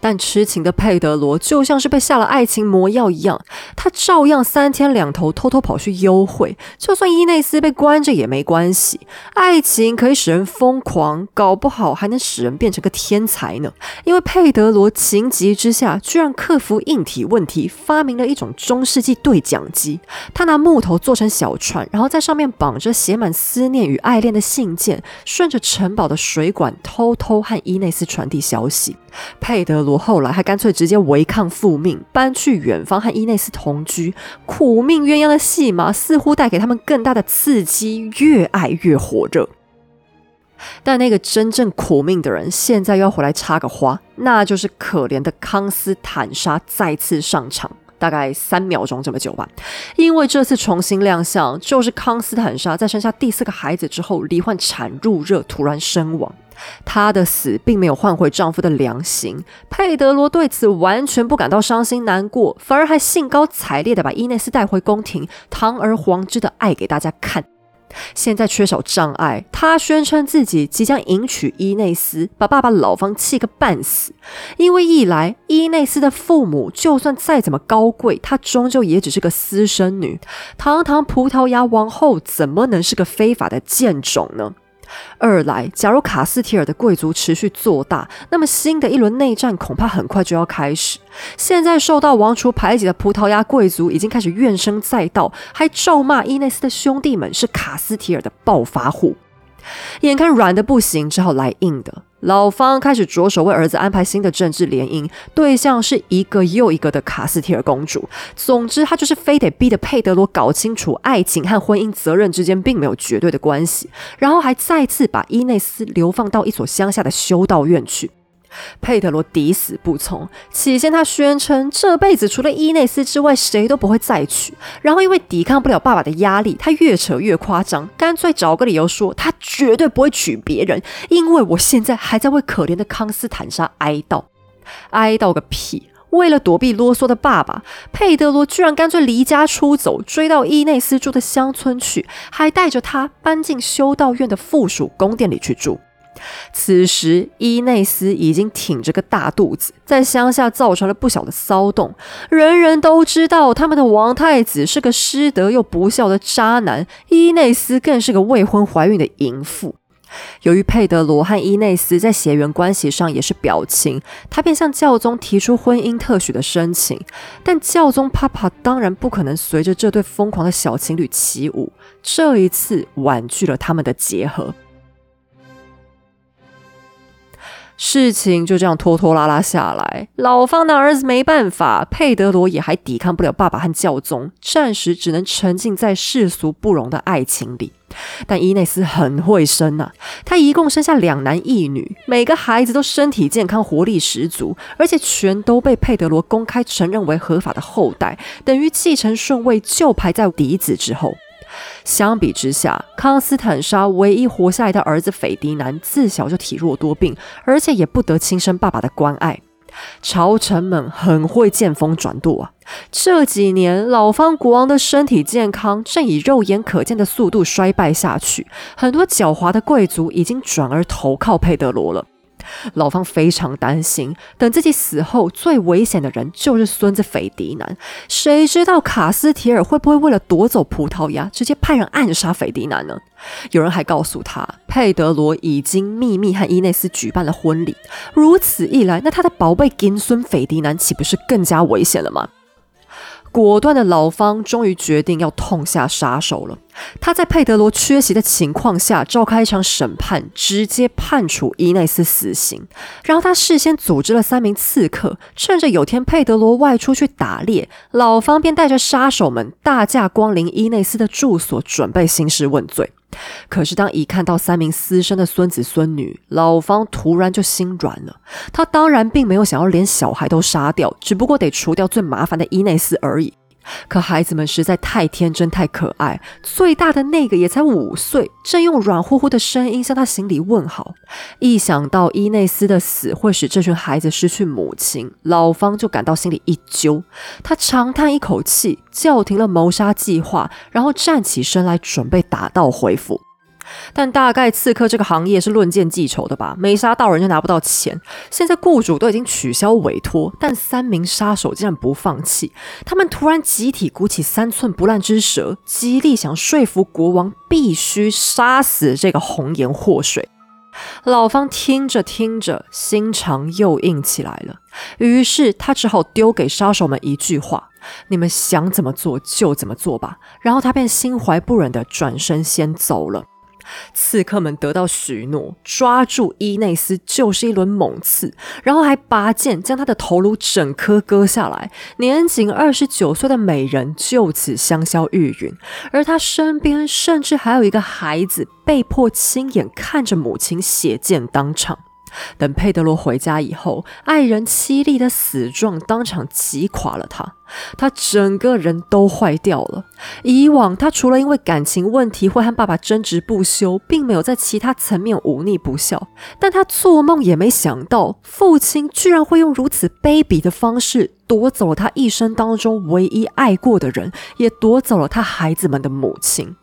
A: 但痴情的佩德罗就像是被下了爱情魔药一样，他照样三天两头偷偷跑去幽会。就算伊内斯被关着也没关系，爱情可以使人疯狂，搞不好还能使人变成个天才呢。因为佩德罗情急之下，居然克服硬体问题，发明了一种中世纪对讲机。他拿木头做成小船，然后在上面绑着写满思念与爱恋的信件，顺着城堡的水管偷偷和伊内斯传递消息。佩德罗后来还干脆直接违抗父命，搬去远方和伊内斯同居。苦命鸳鸯的戏码似乎带给他们更大的刺激，越爱越火热。但那个真正苦命的人，现在又要回来插个花，那就是可怜的康斯坦莎再次上场。大概三秒钟这么久吧，因为这次重新亮相，就是康斯坦莎在生下第四个孩子之后罹患产褥热，突然身亡。她的死并没有换回丈夫的良心，佩德罗对此完全不感到伤心难过，反而还兴高采烈地把伊内斯带回宫廷，堂而皇之的爱给大家看。现在缺少障碍，他宣称自己即将迎娶伊内斯，把爸爸老方气个半死。因为一来，伊内斯的父母就算再怎么高贵，她终究也只是个私生女，堂堂葡萄牙王后怎么能是个非法的贱种呢？二来，假如卡斯提尔的贵族持续做大，那么新的一轮内战恐怕很快就要开始。现在受到王储排挤的葡萄牙贵族已经开始怨声载道，还咒骂伊内斯的兄弟们是卡斯提尔的暴发户。眼看软的不行，只好来硬的。老方开始着手为儿子安排新的政治联姻，对象是一个又一个的卡斯提尔公主。总之，他就是非得逼得佩德罗搞清楚爱情和婚姻责任之间并没有绝对的关系，然后还再次把伊内斯流放到一所乡下的修道院去。佩德罗抵死不从。起先，他宣称这辈子除了伊内斯之外，谁都不会再娶。然后，因为抵抗不了爸爸的压力，他越扯越夸张，干脆找个理由说他绝对不会娶别人，因为我现在还在为可怜的康斯坦莎哀悼。哀悼个屁！为了躲避啰嗦的爸爸，佩德罗居然干脆离家出走，追到伊内斯住的乡村去，还带着他搬进修道院的附属宫殿里去住。此时，伊内斯已经挺着个大肚子，在乡下造成了不小的骚动。人人都知道，他们的王太子是个失德又不孝的渣男，伊内斯更是个未婚怀孕的淫妇。由于佩德罗和伊内斯在血缘关系上也是表亲，他便向教宗提出婚姻特许的申请。但教宗帕帕当然不可能随着这对疯狂的小情侣起舞，这一次婉拒了他们的结合。事情就这样拖拖拉拉下来，老方的儿子没办法，佩德罗也还抵抗不了爸爸和教宗，暂时只能沉浸在世俗不容的爱情里。但伊内斯很会生呐，他一共生下两男一女，每个孩子都身体健康、活力十足，而且全都被佩德罗公开承认为合法的后代，等于继承顺位就排在嫡子之后。相比之下，康斯坦莎唯一活下来的儿子斐迪南自小就体弱多病，而且也不得亲生爸爸的关爱。朝臣们很会见风转舵啊！这几年，老方国王的身体健康正以肉眼可见的速度衰败下去，很多狡猾的贵族已经转而投靠佩德罗了。老方非常担心，等自己死后，最危险的人就是孙子斐迪南。谁知道卡斯提尔会不会为了夺走葡萄牙，直接派人暗杀斐迪南呢？有人还告诉他，佩德罗已经秘密和伊内斯举办了婚礼。如此一来，那他的宝贝金孙斐迪南岂不是更加危险了吗？果断的老方终于决定要痛下杀手了。他在佩德罗缺席的情况下召开一场审判，直接判处伊内斯死刑。然后他事先组织了三名刺客，趁着有天佩德罗外出去打猎，老方便带着杀手们大驾光临伊内斯的住所，准备兴师问罪。可是，当一看到三名私生的孙子孙女，老方突然就心软了。他当然并没有想要连小孩都杀掉，只不过得除掉最麻烦的伊内斯而已。可孩子们实在太天真、太可爱，最大的那个也才五岁，正用软乎乎的声音向他行礼问好。一想到伊内斯的死会使这群孩子失去母亲，老方就感到心里一揪。他长叹一口气，叫停了谋杀计划，然后站起身来，准备打道回府。但大概刺客这个行业是论剑记仇的吧？没杀到人就拿不到钱。现在雇主都已经取消委托，但三名杀手竟然不放弃。他们突然集体鼓起三寸不烂之舌，极力想说服国王必须杀死这个红颜祸水。老方听着听着，心肠又硬起来了。于是他只好丢给杀手们一句话：“你们想怎么做就怎么做吧。”然后他便心怀不忍地转身先走了。刺客们得到许诺，抓住伊内斯就是一轮猛刺，然后还拔剑将他的头颅整颗割下来。年仅二十九岁的美人就此香消玉殒，而他身边甚至还有一个孩子，被迫亲眼看着母亲血溅当场。等佩德罗回家以后，爱人凄厉的死状当场击垮了他，他整个人都坏掉了。以往他除了因为感情问题会和爸爸争执不休，并没有在其他层面忤逆不孝，但他做梦也没想到，父亲居然会用如此卑鄙的方式夺走了他一生当中唯一爱过的人，也夺走了他孩子们的母亲。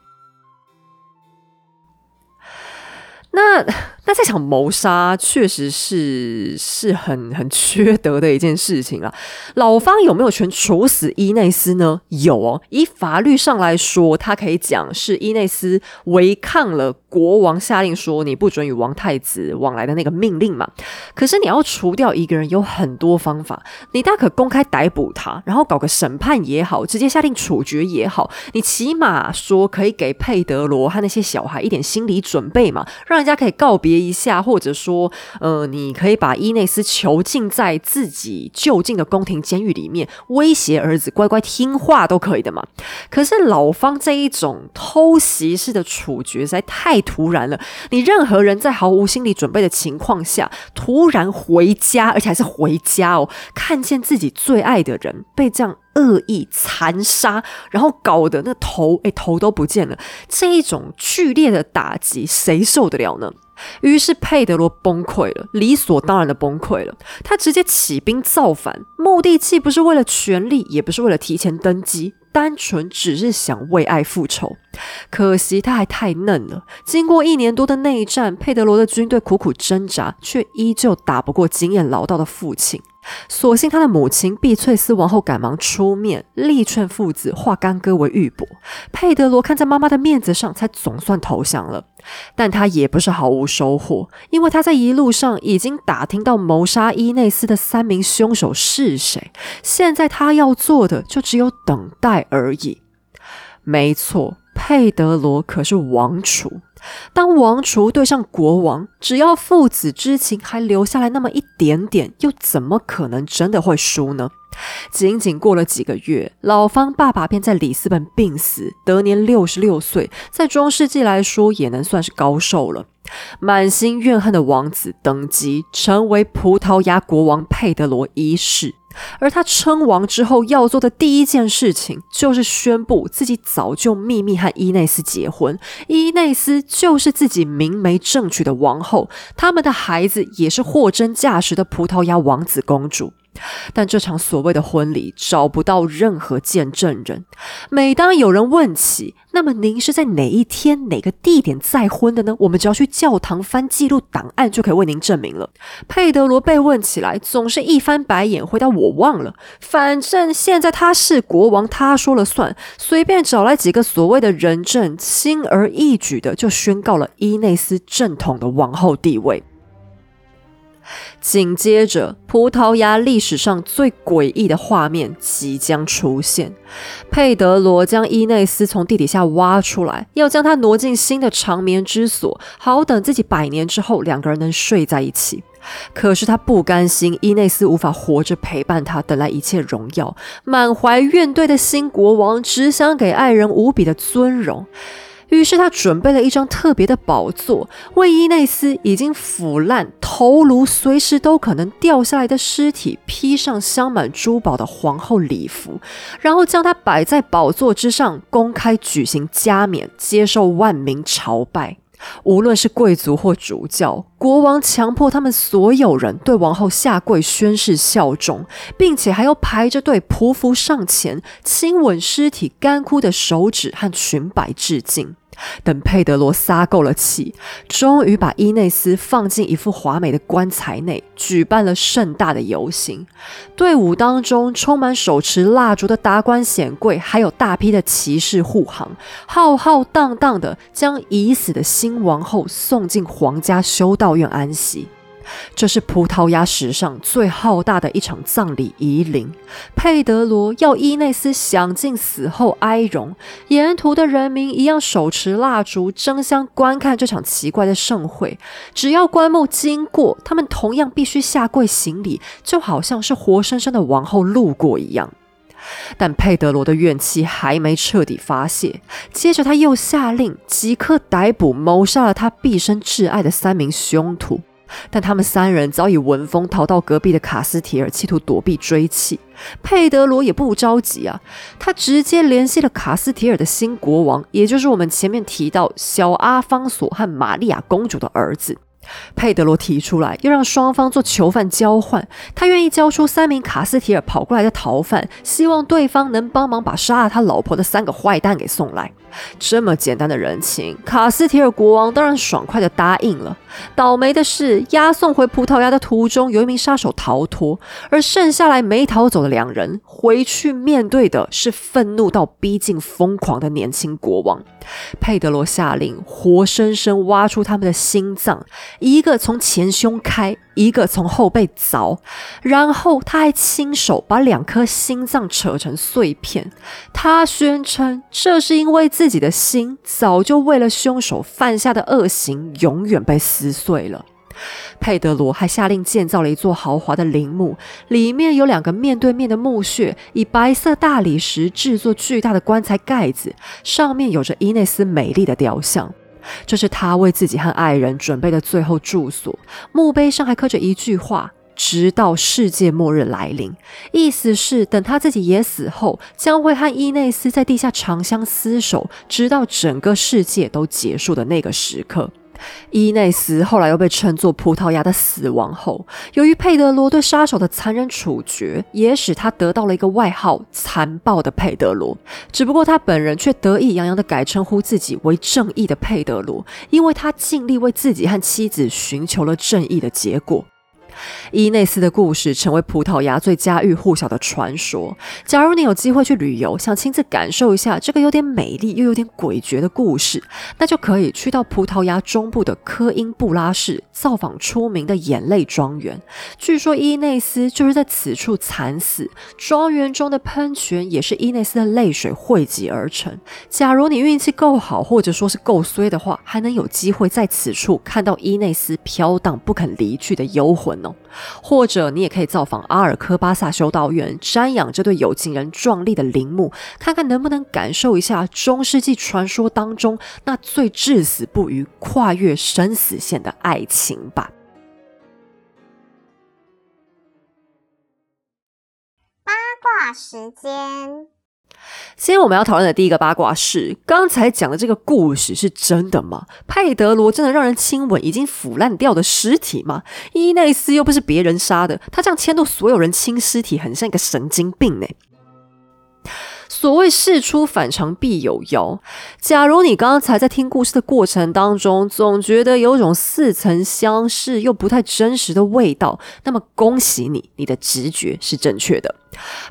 A: 那。那这场谋杀确实是是很很缺德的一件事情啊！老方有没有权处死伊内斯呢？有哦，以法律上来说，他可以讲是伊内斯违抗了国王下令说你不准与王太子往来的那个命令嘛。可是你要除掉一个人有很多方法，你大可公开逮捕他，然后搞个审判也好，直接下令处决也好，你起码说可以给佩德罗和那些小孩一点心理准备嘛，让人家可以告别。一下，或者说，呃，你可以把伊内斯囚禁在自己就近的宫廷监狱里面，威胁儿子乖乖听话都可以的嘛。可是老方这一种偷袭式的处决实在太突然了。你任何人在毫无心理准备的情况下，突然回家，而且还是回家哦，看见自己最爱的人被这样。恶意残杀，然后搞得那头哎头都不见了，这一种剧烈的打击，谁受得了呢？于是佩德罗崩溃了，理所当然的崩溃了。他直接起兵造反，目的既不是为了权力，也不是为了提前登基，单纯只是想为爱复仇。可惜他还太嫩了。经过一年多的内战，佩德罗的军队苦苦挣扎，却依旧打不过经验老道的父亲。所幸他的母亲碧翠丝王后赶忙出面，力劝父子化干戈为玉帛。佩德罗看在妈妈的面子上，才总算投降了。但他也不是毫无收获，因为他在一路上已经打听到谋杀伊内斯的三名凶手是谁。现在他要做的就只有等待而已。没错，佩德罗可是王储。当王储对上国王，只要父子之情还留下来那么一点点，又怎么可能真的会输呢？仅仅过了几个月，老方爸爸便在里斯本病死，得年六十六岁，在中世纪来说也能算是高寿了。满心怨恨的王子登基，成为葡萄牙国王佩德罗一世。而他称王之后要做的第一件事情，就是宣布自己早就秘密和伊内斯结婚，伊内斯就是自己明媒正娶的王后，他们的孩子也是货真价实的葡萄牙王子公主。但这场所谓的婚礼找不到任何见证人。每当有人问起，那么您是在哪一天、哪个地点再婚的呢？我们只要去教堂翻记录档案就可以为您证明了。佩德罗被问起来，总是一翻白眼，回答我忘了。反正现在他是国王，他说了算。随便找来几个所谓的人证，轻而易举的就宣告了伊内斯正统的王后地位。紧接着，葡萄牙历史上最诡异的画面即将出现。佩德罗将伊内斯从地底下挖出来，要将他挪进新的长眠之所，好等自己百年之后两个人能睡在一起。可是他不甘心伊内斯无法活着陪伴他，等来一切荣耀。满怀怨怼的新国王只想给爱人无比的尊荣。于是他准备了一张特别的宝座，为伊内斯已经腐烂。头颅随时都可能掉下来的尸体，披上镶满珠宝的皇后礼服，然后将它摆在宝座之上，公开举行加冕，接受万民朝拜。无论是贵族或主教，国王强迫他们所有人对王后下跪宣誓效忠，并且还要排着队匍匐上前亲吻尸体干枯的手指和裙摆致敬。等佩德罗撒够了气，终于把伊内斯放进一副华美的棺材内，举办了盛大的游行。队伍当中充满手持蜡烛的达官显贵，还有大批的骑士护航，浩浩荡荡地将已死的新王后送进皇家修道院安息。这是葡萄牙史上最浩大的一场葬礼仪灵。佩德罗要伊内斯享尽死后哀荣，沿途的人民一样手持蜡烛，争相观看这场奇怪的盛会。只要棺木经过，他们同样必须下跪行礼，就好像是活生生的王后路过一样。但佩德罗的怨气还没彻底发泄，接着他又下令即刻逮捕谋杀了他毕生挚爱的三名凶徒。但他们三人早已闻风逃到隔壁的卡斯提尔，企图躲避追击。佩德罗也不着急啊，他直接联系了卡斯提尔的新国王，也就是我们前面提到小阿方索和玛利亚公主的儿子。佩德罗提出来，要让双方做囚犯交换，他愿意交出三名卡斯提尔跑过来的逃犯，希望对方能帮忙把杀了他老婆的三个坏蛋给送来。这么简单的人情，卡斯提尔国王当然爽快的答应了。倒霉的是，押送回葡萄牙的途中，有一名杀手逃脱，而剩下来没逃走的两人，回去面对的是愤怒到逼近疯狂的年轻国王。佩德罗下令，活生生挖出他们的心脏，一个从前胸开，一个从后背凿，然后他还亲手把两颗心脏扯成碎片。他宣称，这是因为自己的心早就为了凶手犯下的恶行，永远被撕碎了。佩德罗还下令建造了一座豪华的陵墓，里面有两个面对面的墓穴，以白色大理石制作巨大的棺材盖子，上面有着伊内斯美丽的雕像。这是他为自己和爱人准备的最后住所。墓碑上还刻着一句话：“直到世界末日来临。”意思是等他自己也死后，将会和伊内斯在地下长相厮守，直到整个世界都结束的那个时刻。伊内斯后来又被称作葡萄牙的死亡后，由于佩德罗对杀手的残忍处决，也使他得到了一个外号“残暴的佩德罗”。只不过他本人却得意洋洋地改称呼自己为“正义的佩德罗”，因为他尽力为自己和妻子寻求了正义的结果。伊内斯的故事成为葡萄牙最家喻户晓的传说。假如你有机会去旅游，想亲自感受一下这个有点美丽又有点诡谲的故事，那就可以去到葡萄牙中部的科因布拉市，造访出名的眼泪庄园。据说伊内斯就是在此处惨死，庄园中的喷泉也是伊内斯的泪水汇集而成。假如你运气够好，或者说是够衰的话，还能有机会在此处看到伊内斯飘荡不肯离去的幽魂哦。或者你也可以造访阿尔科巴萨修道院，瞻仰这对有情人壮丽的陵墓，看看能不能感受一下中世纪传说当中那最至死不渝、跨越生死线的爱情吧。
B: 八卦时间。
A: 今天我们要讨论的第一个八卦是：刚才讲的这个故事是真的吗？佩德罗真的让人亲吻已经腐烂掉的尸体吗？伊内斯又不是别人杀的，他这样迁怒所有人亲尸体，很像一个神经病呢。所谓事出反常必有妖。假如你刚才在听故事的过程当中，总觉得有种似曾相识又不太真实的味道，那么恭喜你，你的直觉是正确的。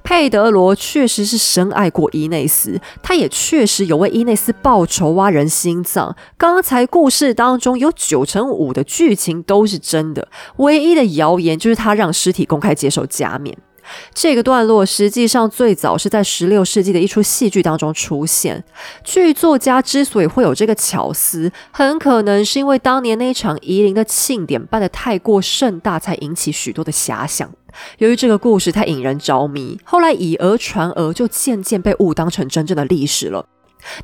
A: 佩德罗确实是深爱过伊内斯，他也确实有为伊内斯报仇、挖人心脏。刚才故事当中有九成五的剧情都是真的，唯一的谣言就是他让尸体公开接受加冕。这个段落实际上最早是在十六世纪的一出戏剧当中出现。剧作家之所以会有这个巧思，很可能是因为当年那一场夷陵的庆典办得太过盛大，才引起许多的遐想。由于这个故事太引人着迷，后来以讹传讹，就渐渐被误当成真正的历史了。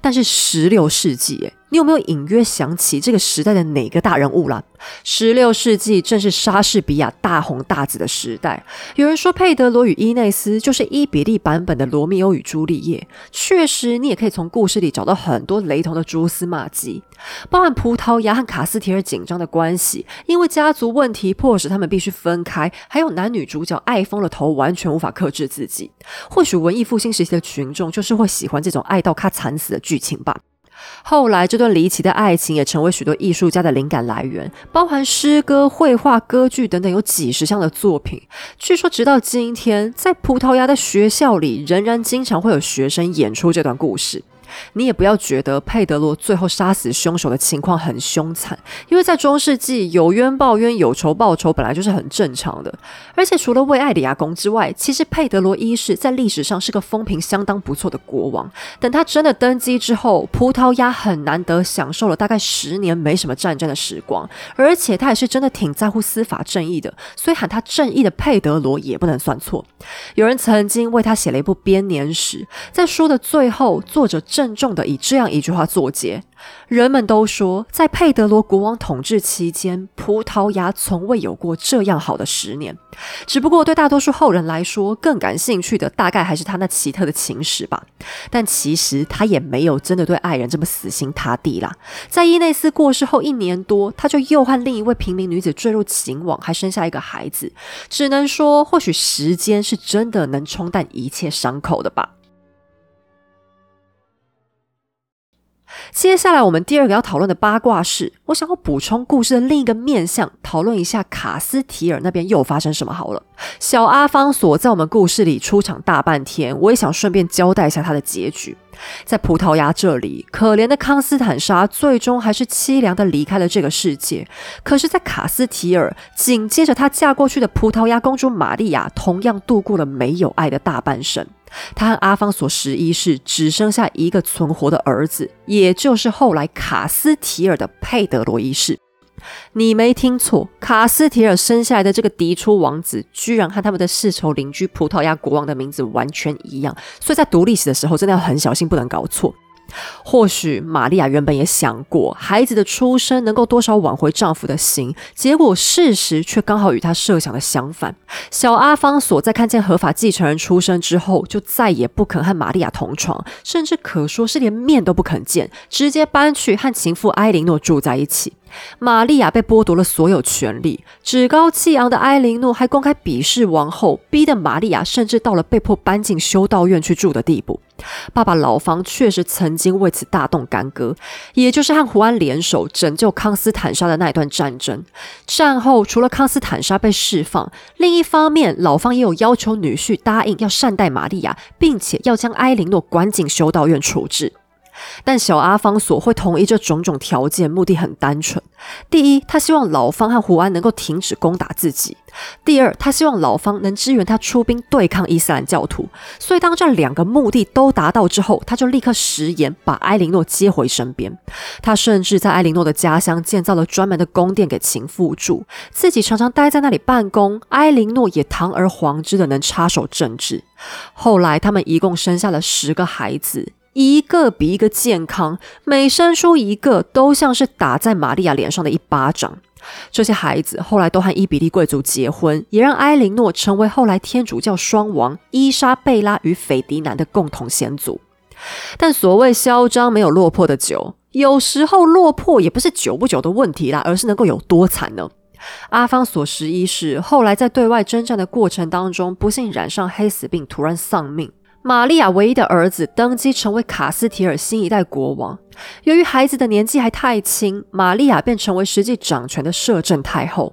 A: 但是十六世纪，你有没有隐约想起这个时代的哪个大人物了？十六世纪正是莎士比亚大红大紫的时代。有人说佩德罗与伊内斯就是伊比利版本的罗密欧与朱丽叶。确实，你也可以从故事里找到很多雷同的蛛丝马迹，包含葡萄牙和卡斯提尔紧张的关系，因为家族问题迫使他们必须分开，还有男女主角爱疯了头，完全无法克制自己。或许文艺复兴时期的群众就是会喜欢这种爱到他惨死的剧情吧。后来，这段离奇的爱情也成为许多艺术家的灵感来源，包含诗歌、绘画、歌剧等等，有几十项的作品。据说，直到今天，在葡萄牙的学校里，仍然经常会有学生演出这段故事。你也不要觉得佩德罗最后杀死凶手的情况很凶残，因为在中世纪有冤报冤、有仇报仇本来就是很正常的。而且除了为爱里亚公之外，其实佩德罗一世在历史上是个风评相当不错的国王。等他真的登基之后，葡萄牙很难得享受了大概十年没什么战争的时光，而且他也是真的挺在乎司法正义的，所以喊他正义的佩德罗也不能算错。有人曾经为他写了一部编年史，在书的最后，作者正。郑重的以这样一句话作结：人们都说，在佩德罗国王统治期间，葡萄牙从未有过这样好的十年。只不过，对大多数后人来说，更感兴趣的大概还是他那奇特的情史吧。但其实他也没有真的对爱人这么死心塌地啦。在伊内斯过世后一年多，他就又和另一位平民女子坠入情网，还生下一个孩子。只能说，或许时间是真的能冲淡一切伤口的吧。接下来，我们第二个要讨论的八卦是，我想要补充故事的另一个面向，讨论一下卡斯提尔那边又发生什么好了。小阿方索在我们故事里出场大半天，我也想顺便交代一下他的结局。在葡萄牙这里，可怜的康斯坦莎最终还是凄凉的离开了这个世界。可是，在卡斯提尔，紧接着她嫁过去的葡萄牙公主玛利亚，同样度过了没有爱的大半生。她和阿方索十一世只剩下一个存活的儿子，也就是后来卡斯提尔的佩德罗一世。你没听错，卡斯提尔生下来的这个嫡出王子，居然和他们的世仇邻居葡萄牙国王的名字完全一样。所以在读历史的时候，真的要很小心，不能搞错。或许玛利亚原本也想过孩子的出生能够多少挽回丈夫的心，结果事实却刚好与她设想的相反。小阿方索在看见合法继承人出生之后，就再也不肯和玛利亚同床，甚至可说是连面都不肯见，直接搬去和情妇埃琳诺住在一起。玛利亚被剥夺了所有权利，趾高气昂的埃琳诺还公开鄙视王后，逼得玛利亚甚至到了被迫搬进修道院去住的地步。爸爸老方确实曾经为此大动干戈，也就是和胡安联手拯救康斯坦莎的那一段战争。战后，除了康斯坦莎被释放，另一方面，老方也有要求女婿答应要善待玛利亚，并且要将埃琳诺关进修道院处置。但小阿方索会同意这种种条件，目的很单纯：第一，他希望老方和胡安能够停止攻打自己；第二，他希望老方能支援他出兵对抗伊斯兰教徒。所以，当这两个目的都达到之后，他就立刻食言，把埃琳诺接回身边。他甚至在埃琳诺的家乡建造了专门的宫殿给情妇住，自己常常待在那里办公。埃琳诺也堂而皇之的能插手政治。后来，他们一共生下了十个孩子。一个比一个健康，每生出一个都像是打在玛利亚脸上的一巴掌。这些孩子后来都和伊比利贵族结婚，也让埃琳诺成为后来天主教双王伊莎贝拉与斐迪南的共同先祖。但所谓嚣张没有落魄的久，有时候落魄也不是久不久的问题啦，而是能够有多惨呢？阿方索十一世后来在对外征战的过程当中，不幸染上黑死病，突然丧命。玛利亚唯一的儿子登基成为卡斯提尔新一代国王。由于孩子的年纪还太轻，玛利亚便成为实际掌权的摄政太后。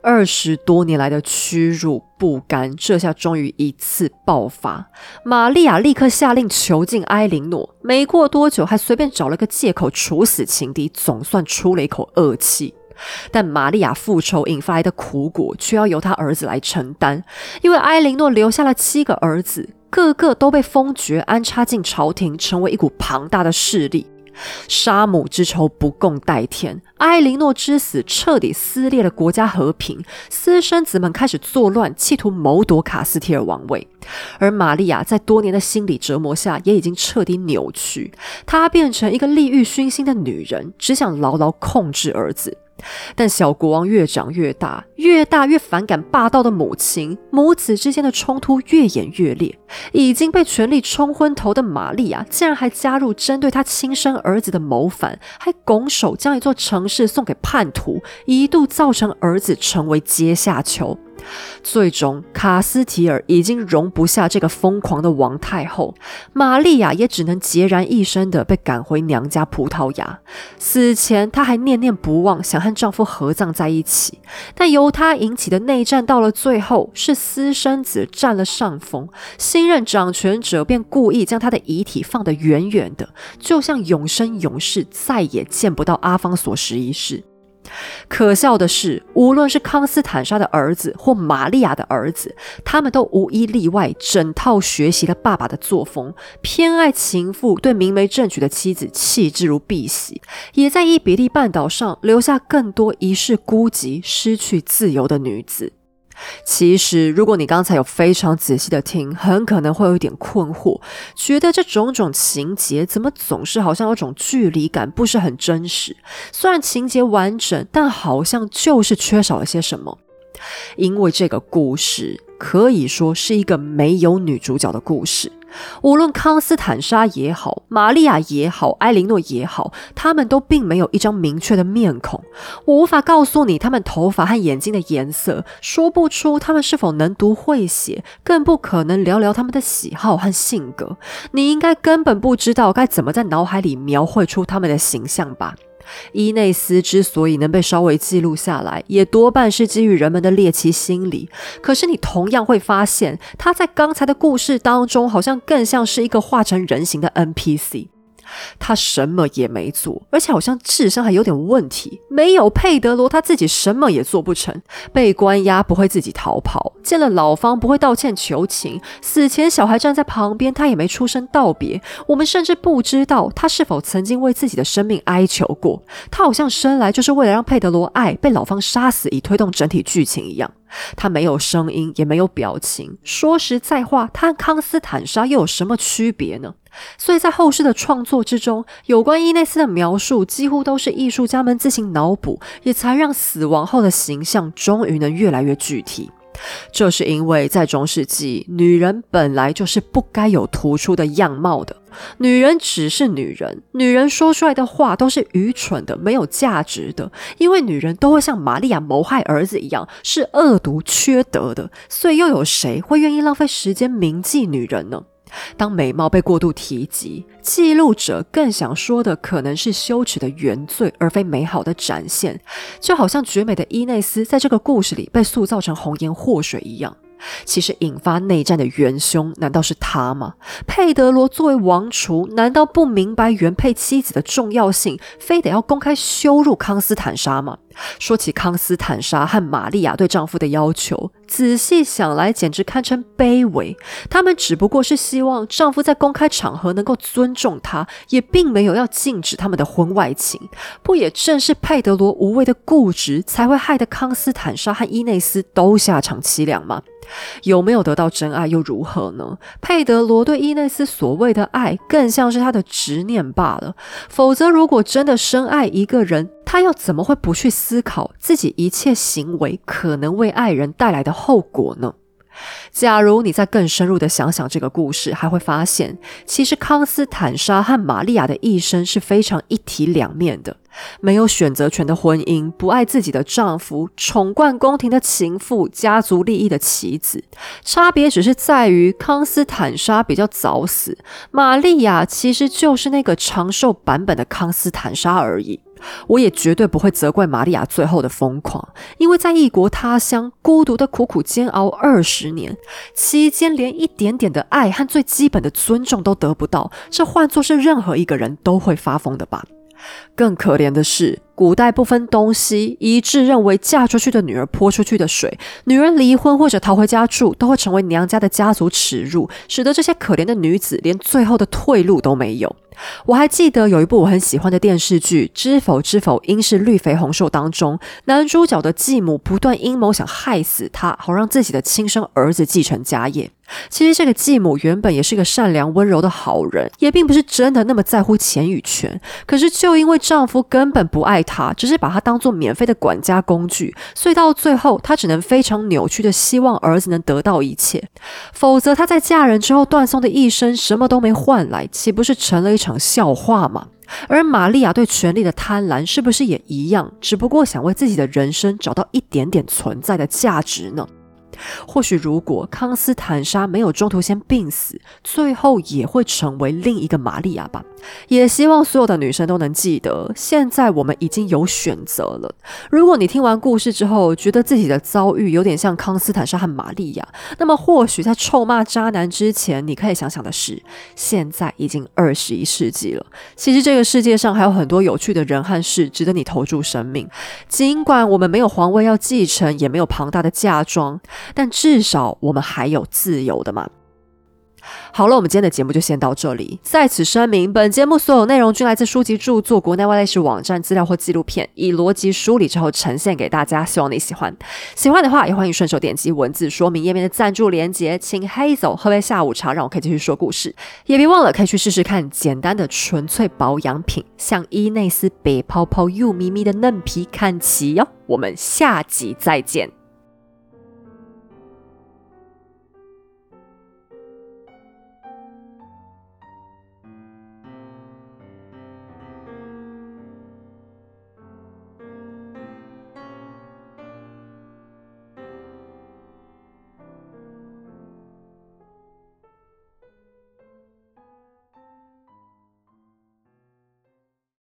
A: 二十多年来的屈辱不甘，这下终于一次爆发。玛利亚立刻下令囚禁埃琳诺，没过多久还随便找了个借口处死情敌，总算出了一口恶气。但玛利亚复仇引发来的苦果，却要由他儿子来承担，因为埃琳诺留下了七个儿子。个个都被封爵安插进朝廷，成为一股庞大的势力。杀母之仇不共戴天，埃琳诺之死彻底撕裂了国家和平，私生子们开始作乱，企图谋夺卡斯提尔王位。而玛利亚在多年的心理折磨下，也已经彻底扭曲，她变成一个利欲熏心的女人，只想牢牢控制儿子。但小国王越长越大，越大越反感霸道的母亲，母子之间的冲突越演越烈。已经被权力冲昏头的玛利亚，竟然还加入针对他亲生儿子的谋反，还拱手将一座城市送给叛徒，一度造成儿子成为阶下囚。最终，卡斯提尔已经容不下这个疯狂的王太后，玛利亚也只能孑然一身的被赶回娘家葡萄牙。死前，她还念念不忘想和丈夫合葬在一起，但由她引起的内战到了最后，是私生子占了上风，新任掌权者便故意将他的遗体放得远远的，就像永生永世再也见不到阿方索十一世。可笑的是，无论是康斯坦莎的儿子或玛利亚的儿子，他们都无一例外整套学习了爸爸的作风，偏爱情妇，对明媒正娶的妻子弃之如敝屣，也在伊比利半岛上留下更多一世孤寂、失去自由的女子。其实，如果你刚才有非常仔细的听，很可能会有一点困惑，觉得这种种情节怎么总是好像有种距离感，不是很真实。虽然情节完整，但好像就是缺少了些什么。因为这个故事可以说是一个没有女主角的故事。无论康斯坦莎也好，玛利亚也好，埃琳诺也好，他们都并没有一张明确的面孔。我无法告诉你他们头发和眼睛的颜色，说不出他们是否能读会写，更不可能聊聊他们的喜好和性格。你应该根本不知道该怎么在脑海里描绘出他们的形象吧。伊内斯之所以能被稍微记录下来，也多半是基于人们的猎奇心理。可是你同样会发现，他在刚才的故事当中，好像更像是一个化成人形的 NPC。他什么也没做，而且好像智商还有点问题。没有佩德罗，他自己什么也做不成。被关押不会自己逃跑，见了老方不会道歉求情。死前小孩站在旁边，他也没出声道别。我们甚至不知道他是否曾经为自己的生命哀求过。他好像生来就是为了让佩德罗爱，被老方杀死，以推动整体剧情一样。他没有声音，也没有表情。说实在话，他和康斯坦莎又有什么区别呢？所以在后世的创作之中，有关伊内斯的描述几乎都是艺术家们自行脑补，也才让死亡后的形象终于能越来越具体。这是因为在中世纪，女人本来就是不该有突出的样貌的。女人只是女人，女人说出来的话都是愚蠢的、没有价值的，因为女人都会像玛利亚谋害儿子一样，是恶毒、缺德的。所以，又有谁会愿意浪费时间铭记女人呢？当美貌被过度提及，记录者更想说的可能是羞耻的原罪，而非美好的展现。就好像绝美的伊内斯在这个故事里被塑造成红颜祸水一样。其实引发内战的元凶难道是他吗？佩德罗作为王储，难道不明白原配妻子的重要性，非得要公开羞辱康斯坦莎吗？说起康斯坦莎和玛利亚对丈夫的要求，仔细想来，简直堪称卑微。他们只不过是希望丈夫在公开场合能够尊重她，也并没有要禁止他们的婚外情。不也正是佩德罗无谓的固执，才会害得康斯坦莎和伊内斯都下场凄凉吗？有没有得到真爱又如何呢？佩德罗对伊内斯所谓的爱，更像是他的执念罢了。否则，如果真的深爱一个人，他又怎么会不去思考自己一切行为可能为爱人带来的后果呢？假如你再更深入的想想这个故事，还会发现，其实康斯坦莎和玛利亚的一生是非常一体两面的。没有选择权的婚姻，不爱自己的丈夫，宠冠宫廷的情妇，家族利益的棋子，差别只是在于康斯坦莎比较早死，玛利亚其实就是那个长寿版本的康斯坦莎而已。我也绝对不会责怪玛利亚最后的疯狂，因为在异国他乡孤独的苦苦煎熬二十年，期间连一点点的爱和最基本的尊重都得不到，这换作是任何一个人都会发疯的吧。更可怜的是，古代不分东西，一致认为嫁出去的女儿泼出去的水，女人离婚或者逃回家住，都会成为娘家的家族耻辱，使得这些可怜的女子连最后的退路都没有。我还记得有一部我很喜欢的电视剧《知否知否，应是绿肥红瘦》当中，男主角的继母不断阴谋想害死他，好让自己的亲生儿子继承家业。其实这个继母原本也是个善良温柔的好人，也并不是真的那么在乎钱与权。可是就因为丈夫根本不爱她，只是把她当做免费的管家工具，所以到最后她只能非常扭曲的希望儿子能得到一切，否则她在嫁人之后断送的一生什么都没换来，岂不是成了一场笑话嘛？而玛利亚对权力的贪婪是不是也一样？只不过想为自己的人生找到一点点存在的价值呢？或许，如果康斯坦莎没有中途先病死，最后也会成为另一个玛利亚吧。也希望所有的女生都能记得，现在我们已经有选择了。如果你听完故事之后，觉得自己的遭遇有点像康斯坦莎和玛利亚，那么或许在臭骂渣男之前，你可以想想的是，现在已经二十一世纪了。其实这个世界上还有很多有趣的人和事值得你投注生命。尽管我们没有皇位要继承，也没有庞大的嫁妆。但至少我们还有自由的嘛。好了，我们今天的节目就先到这里。在此声明，本节目所有内容均来自书籍著作、国内外历史网站资料或纪录片，以逻辑梳理之后呈现给大家。希望你喜欢。喜欢的话，也欢迎顺手点击文字说明页面的赞助连结，请黑走喝杯下午茶，让我可以继续说故事。也别忘了可以去试试看简单的纯粹保养品，像伊内斯白泡泡又咪咪的嫩皮看齐哟。我们下集再见。